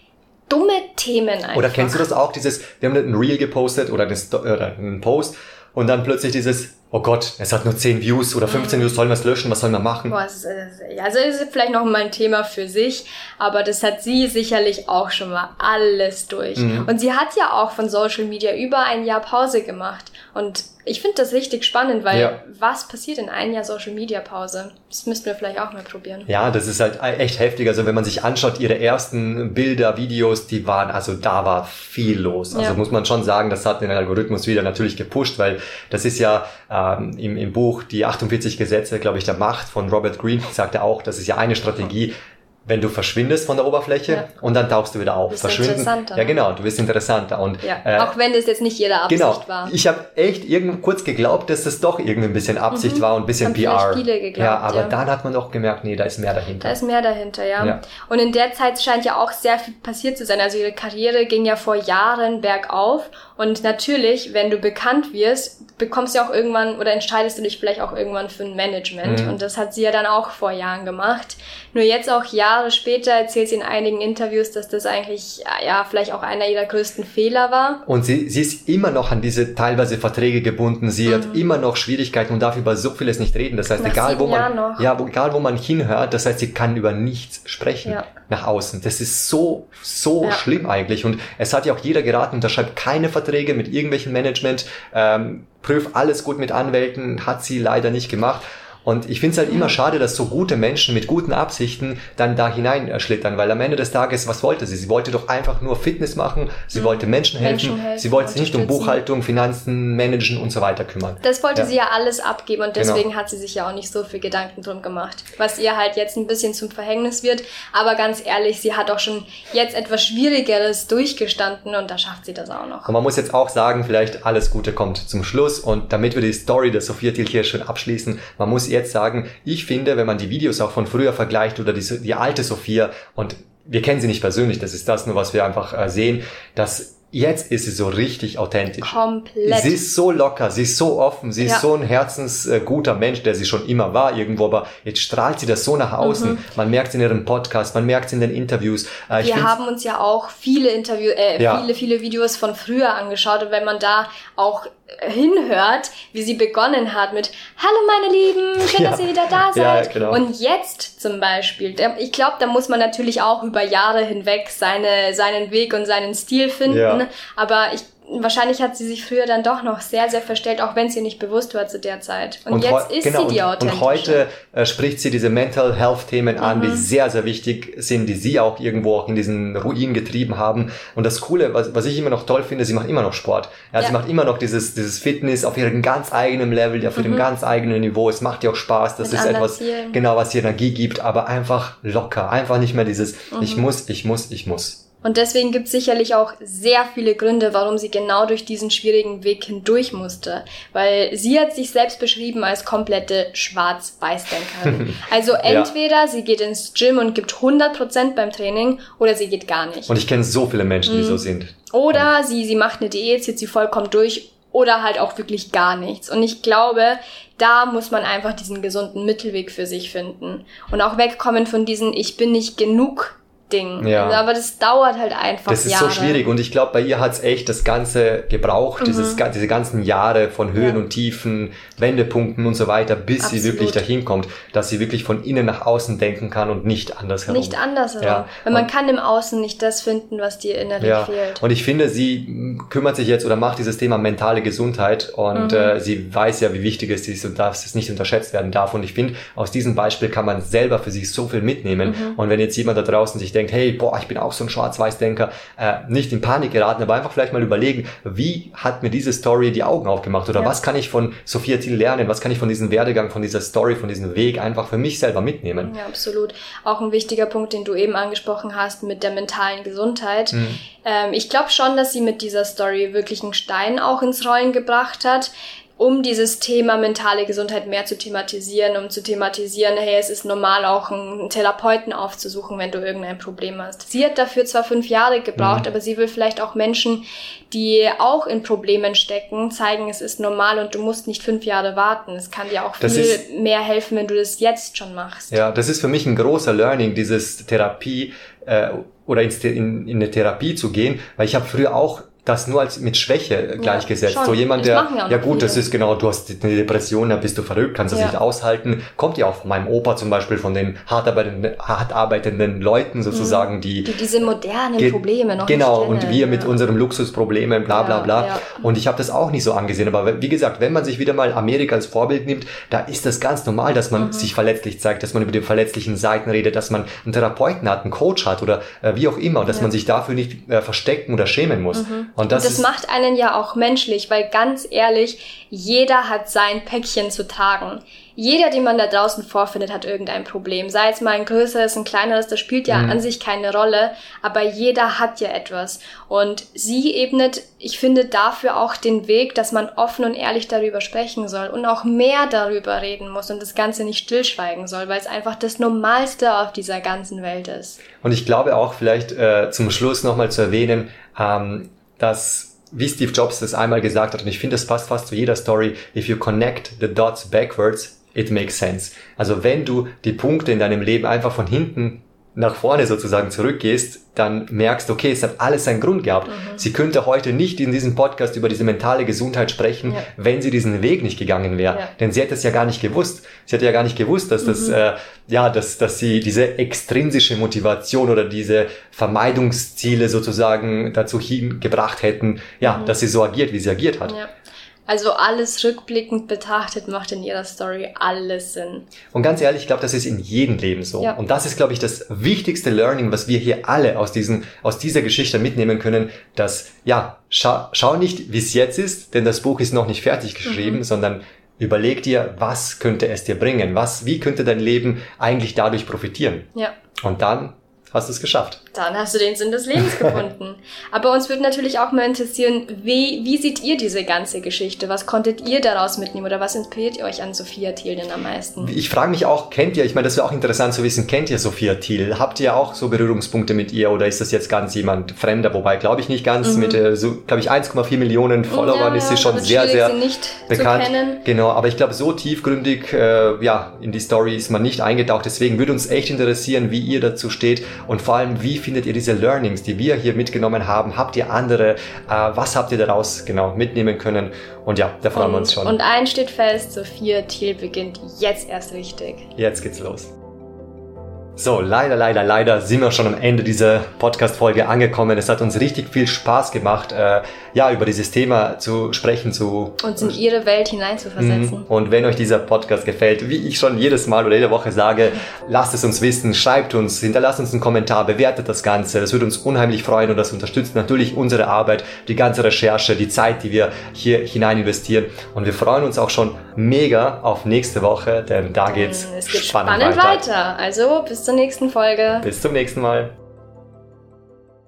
dumme Themen einfach. Oder kennst du das auch? Dieses, wir haben ein Reel gepostet oder einen Post und dann plötzlich dieses, oh Gott, es hat nur 10 Views oder 15 mhm. Views, sollen wir es löschen, was sollen wir machen? Boah, ist, also ist vielleicht noch mal ein Thema für sich, aber das hat sie sicherlich auch schon mal alles durch. Mhm. Und sie hat ja auch von Social Media über ein Jahr Pause gemacht. Und ich finde das richtig spannend, weil ja. was passiert in einem Jahr Social Media Pause? Das müssten wir vielleicht auch mal probieren. Ja, das ist halt echt heftig. Also wenn man sich anschaut, ihre ersten Bilder, Videos, die waren, also da war viel los. Also ja. muss man schon sagen, das hat den Algorithmus wieder natürlich gepusht, weil das ist ja ähm, im, im Buch die 48 Gesetze, glaube ich, der Macht von Robert Greene, sagt er auch, das ist ja eine Strategie, wenn du verschwindest von der Oberfläche ja. und dann tauchst du wieder auf. Du bist interessanter. Ja, genau, du bist interessanter. Und, ja. äh, Auch wenn das jetzt nicht jeder Absicht genau, war. Ich habe echt irgend kurz geglaubt, dass das doch irgendwie ein bisschen Absicht mhm. war und ein bisschen Haben PR. Viele geglaubt, ja, aber ja. dann hat man doch gemerkt, nee, da ist mehr dahinter. Da ist mehr dahinter, ja. ja. Und in der Zeit scheint ja auch sehr viel passiert zu sein. Also ihre Karriere ging ja vor Jahren bergauf. Und natürlich, wenn du bekannt wirst, bekommst du auch irgendwann oder entscheidest du dich vielleicht auch irgendwann für ein Management. Mhm. Und das hat sie ja dann auch vor Jahren gemacht. Nur jetzt auch Jahre später erzählt sie in einigen Interviews, dass das eigentlich ja vielleicht auch einer ihrer größten Fehler war. Und sie, sie ist immer noch an diese teilweise Verträge gebunden. Sie mhm. hat immer noch Schwierigkeiten und darf über so vieles nicht reden. Das heißt, nach egal wo man ja, egal wo man hinhört, das heißt, sie kann über nichts sprechen ja. Nach außen. Das ist so so ja. schlimm eigentlich. Und es hat ja auch jeder geraten, unterschreibt keine Verträge mit irgendwelchen Management. Ähm, prüf alles gut mit Anwälten, hat sie leider nicht gemacht. Und ich finde es halt immer schade, dass so gute Menschen mit guten Absichten dann da hineinschlittern, weil am Ende des Tages, was wollte sie? Sie wollte doch einfach nur Fitness machen, sie mhm. wollte Menschen helfen, Menschen helfen sie wollte sich nicht um Buchhaltung, Finanzen, Managen und so weiter kümmern. Das wollte ja. sie ja alles abgeben und genau. deswegen genau. hat sie sich ja auch nicht so viel Gedanken drum gemacht, was ihr halt jetzt ein bisschen zum Verhängnis wird. Aber ganz ehrlich, sie hat auch schon jetzt etwas Schwierigeres durchgestanden und da schafft sie das auch noch. Und man muss jetzt auch sagen, vielleicht alles Gute kommt zum Schluss und damit wir die Story der Sophia Thiel hier schön abschließen, man muss jetzt sagen, ich finde, wenn man die Videos auch von früher vergleicht oder die, die alte Sophia und wir kennen sie nicht persönlich, das ist das nur, was wir einfach äh, sehen, dass jetzt ist sie so richtig authentisch. Komplett. Sie ist so locker, sie ist so offen, sie ja. ist so ein herzensguter Mensch, der sie schon immer war irgendwo, aber jetzt strahlt sie das so nach außen. Mhm. Man merkt es in ihrem Podcast, man merkt es in den Interviews. Äh, Wir haben uns ja auch viele Interview, äh, ja. viele, viele Videos von früher angeschaut und wenn man da auch hinhört, wie sie begonnen hat mit Hallo meine Lieben, schön, Ja. dass ihr wieder da Ja, seid. genau. Und jetzt zum Beispiel, ich glaube, da muss man natürlich auch über Jahre hinweg seine, seinen Weg und seinen Stil finden. Ja. Aber ich, wahrscheinlich hat sie sich früher dann doch noch sehr, sehr verstellt, auch wenn sie nicht bewusst war zu der Zeit. Und, heu- jetzt ist genau, sie die und, authentische. und heute äh, spricht sie diese Mental Health Themen an, Mhm. die sehr, sehr wichtig sind, die sie auch irgendwo auch in diesen Ruin getrieben haben. Und das Coole, was, was ich immer noch toll finde, sie macht immer noch Sport. Ja, Sie Ja. macht immer noch dieses, dieses Fitness auf ihrem ganz eigenen Level, auf ihrem ganz eigenen Niveau. Es macht ihr auch Spaß. Das Mhm. Mit ist etwas, Zielen. genau, was ihr Energie gibt, aber einfach locker. Einfach nicht mehr dieses, Mhm. ich muss, ich muss, ich muss. Und deswegen gibt es sicherlich auch sehr viele Gründe, warum sie genau durch diesen schwierigen Weg hindurch musste. Weil sie hat sich selbst beschrieben als komplette Schwarz-Weiß-Denkerin. Also entweder sie geht ins Gym und gibt 100% beim Training oder sie geht gar nicht. Und ich kenne so viele Menschen, die Mhm. so sind. Oder sie, sie macht eine Diät, zieht sie vollkommen durch oder halt auch wirklich gar nichts. Und ich glaube, da muss man einfach diesen gesunden Mittelweg für sich finden. Und auch wegkommen von diesen Ich bin nicht genug Ding. Ja. Aber das dauert halt einfach Das ist Jahre. so schwierig und ich glaube, bei ihr hat's echt das Ganze gebraucht, dieses, ga- diese ganzen Jahre von Höhen Mhm. Ja. und Tiefen, Wendepunkten und so weiter, bis sie Absolut. wirklich dahin kommt, dass sie wirklich von innen nach außen denken kann und nicht andersherum. Nicht andersherum. Ja. Weil man Und- kann im Außen nicht das finden, was dir innerlich Ja, fehlt. und ich finde, sie mm, kümmert sich jetzt oder macht dieses Thema mentale Gesundheit und Mhm. äh, sie weiß ja, wie wichtig es ist und dass es nicht unterschätzt werden darf. Und ich finde, aus diesem Beispiel kann man selber für sich so viel mitnehmen. Mhm. Und wenn jetzt jemand da draußen sich denkt, hey, boah, ich bin auch so ein Schwarz-Weiß-Denker, äh, nicht in Panik geraten, aber einfach vielleicht mal überlegen, wie hat mir diese Story die Augen aufgemacht oder Ja. was kann ich von Sophia Thiel lernen, was kann ich von diesem Werdegang, von dieser Story, von diesem Weg einfach für mich selber mitnehmen. Ja, absolut. Auch ein wichtiger Punkt, den du eben angesprochen hast mit der mentalen Gesundheit. Mhm. Ähm, ich glaube schon, dass sie mit dieser Story wirklich einen Stein auch ins Rollen gebracht hat, um dieses Thema mentale Gesundheit mehr zu thematisieren, um zu thematisieren, hey, es ist normal auch einen Therapeuten aufzusuchen, wenn du irgendein Problem hast. Sie hat dafür zwar fünf Jahre gebraucht, Mhm. aber sie will vielleicht auch Menschen, die auch in Problemen stecken, zeigen, es ist normal und du musst nicht fünf Jahre warten. Es kann dir auch Das viel ist- mehr helfen, wenn du das jetzt schon machst. Ja, das ist für mich ein großer Learning, dieses Therapie äh, oder The- in, in eine Therapie zu gehen, weil ich habe früher auch das nur als mit Schwäche äh, gleichgesetzt. schon. so jemand, Das der, ja ja gut, das viele. ist genau, du hast eine Depression, da bist du verrückt, kannst das Ja. nicht aushalten. Kommt ja auch von meinem Opa zum Beispiel, von den hart arbeitenden, hart arbeitenden Leuten sozusagen, die, Die diese modernen Probleme noch Genau, nicht und kennen, wir mit ja. unseren Luxusproblemen, bla bla Ja, bla. ja. Und ich habe das auch nicht so angesehen. Aber wie gesagt, wenn man sich wieder mal Amerika als Vorbild nimmt, da ist das ganz normal, dass Mhm. man sich verletzlich zeigt, dass man über die verletzlichen Seiten redet, dass man einen Therapeuten hat, einen Coach hat oder äh, wie auch immer, und dass Ja. man sich dafür nicht äh, verstecken oder schämen muss. Und das, Das macht einen ja auch menschlich, weil ganz ehrlich, jeder hat sein Päckchen zu tragen. Jeder, den man da draußen vorfindet, hat irgendein Problem. Sei es mal ein größeres, ein kleineres, das spielt ja Mhm. an sich keine Rolle, aber jeder hat ja etwas. Und sie ebnet, ich finde, dafür auch den Weg, dass man offen und ehrlich darüber sprechen soll und auch mehr darüber reden muss und das Ganze nicht stillschweigen soll, weil es einfach das Normalste auf dieser ganzen Welt ist. Und ich glaube auch vielleicht äh, zum Schluss nochmal zu erwähnen, ähm, dass wie Steve Jobs das einmal gesagt hat, und ich finde, das passt fast zu jeder Story, if you connect the dots backwards, it makes sense. Also wenn du die Punkte in deinem Leben einfach von hinten nach vorne sozusagen zurückgehst, dann merkst, okay, es hat alles seinen Grund gehabt. Sie könnte heute nicht in diesem Podcast über diese mentale Gesundheit sprechen, Ja. wenn sie diesen Weg nicht gegangen wäre. Ja. Denn sie hätte es ja gar nicht gewusst. Sie hätte ja gar nicht gewusst, dass das, äh, ja, dass, dass sie diese extrinsische Motivation oder diese Vermeidungsziele sozusagen dazu hingebracht hätten, ja, dass sie so agiert, wie sie agiert hat. Ja. Also alles rückblickend betrachtet macht in ihrer Story alles Sinn. Und ganz ehrlich, ich glaube, das ist in jedem Leben so. Ja. Und das ist, glaube ich, das wichtigste Learning, was wir hier alle aus, diesen, aus dieser Geschichte mitnehmen können, dass, ja, schau, schau nicht, wie es jetzt ist, denn das Buch ist noch nicht fertig geschrieben, sondern überleg dir, was könnte es dir bringen? Was, wie könnte dein Leben eigentlich dadurch profitieren? Ja. Und dann hast du es geschafft. Dann hast du den Sinn des Lebens gefunden. Aber uns würde natürlich auch mal interessieren, wie, wie seht ihr diese ganze Geschichte? Was konntet ihr daraus mitnehmen oder was inspiriert euch an Sophia Thiel denn am meisten? Ich frage mich auch, kennt ihr, ich meine, das wäre auch interessant zu wissen, kennt ihr Sophia Thiel? Habt ihr auch so Berührungspunkte mit ihr oder ist das jetzt ganz jemand Fremder? Wobei, glaube ich nicht ganz. Mit, äh, so, glaube ich, 1,4 Millionen Followern ist sie schon sehr, sehr bekannt. Genau, aber ich glaube, so tiefgründig äh, ja, in die Story ist man nicht eingetaucht. Deswegen würde uns echt interessieren, wie ihr dazu steht. Und vor allem, wie findet ihr diese Learnings, die wir hier mitgenommen haben? Habt ihr andere? Äh, was habt ihr daraus genau mitnehmen können? Und ja, da freuen und, wir uns schon. Und eins steht fest, Sophia Thiel beginnt jetzt erst richtig. Jetzt geht's los. So, leider, leider, leider sind wir schon am Ende dieser Podcast-Folge angekommen. Es hat uns richtig viel Spaß gemacht, äh, ja, über dieses Thema zu sprechen, zu... Uns in ihre Welt hineinzuversetzen. Mhm. Und wenn euch dieser Podcast gefällt, wie ich schon jedes Mal oder jede Woche sage, lasst es uns wissen, schreibt uns, hinterlasst uns einen Kommentar, bewertet das Ganze. Das würde uns unheimlich freuen und das unterstützt natürlich unsere Arbeit, die ganze Recherche, die Zeit, die wir hier hinein investieren. Und wir freuen uns auch schon mega auf nächste Woche, denn da geht's es geht spannend, spannend weiter. weiter. Also bis zur nächsten Folge. Bis zum nächsten Mal.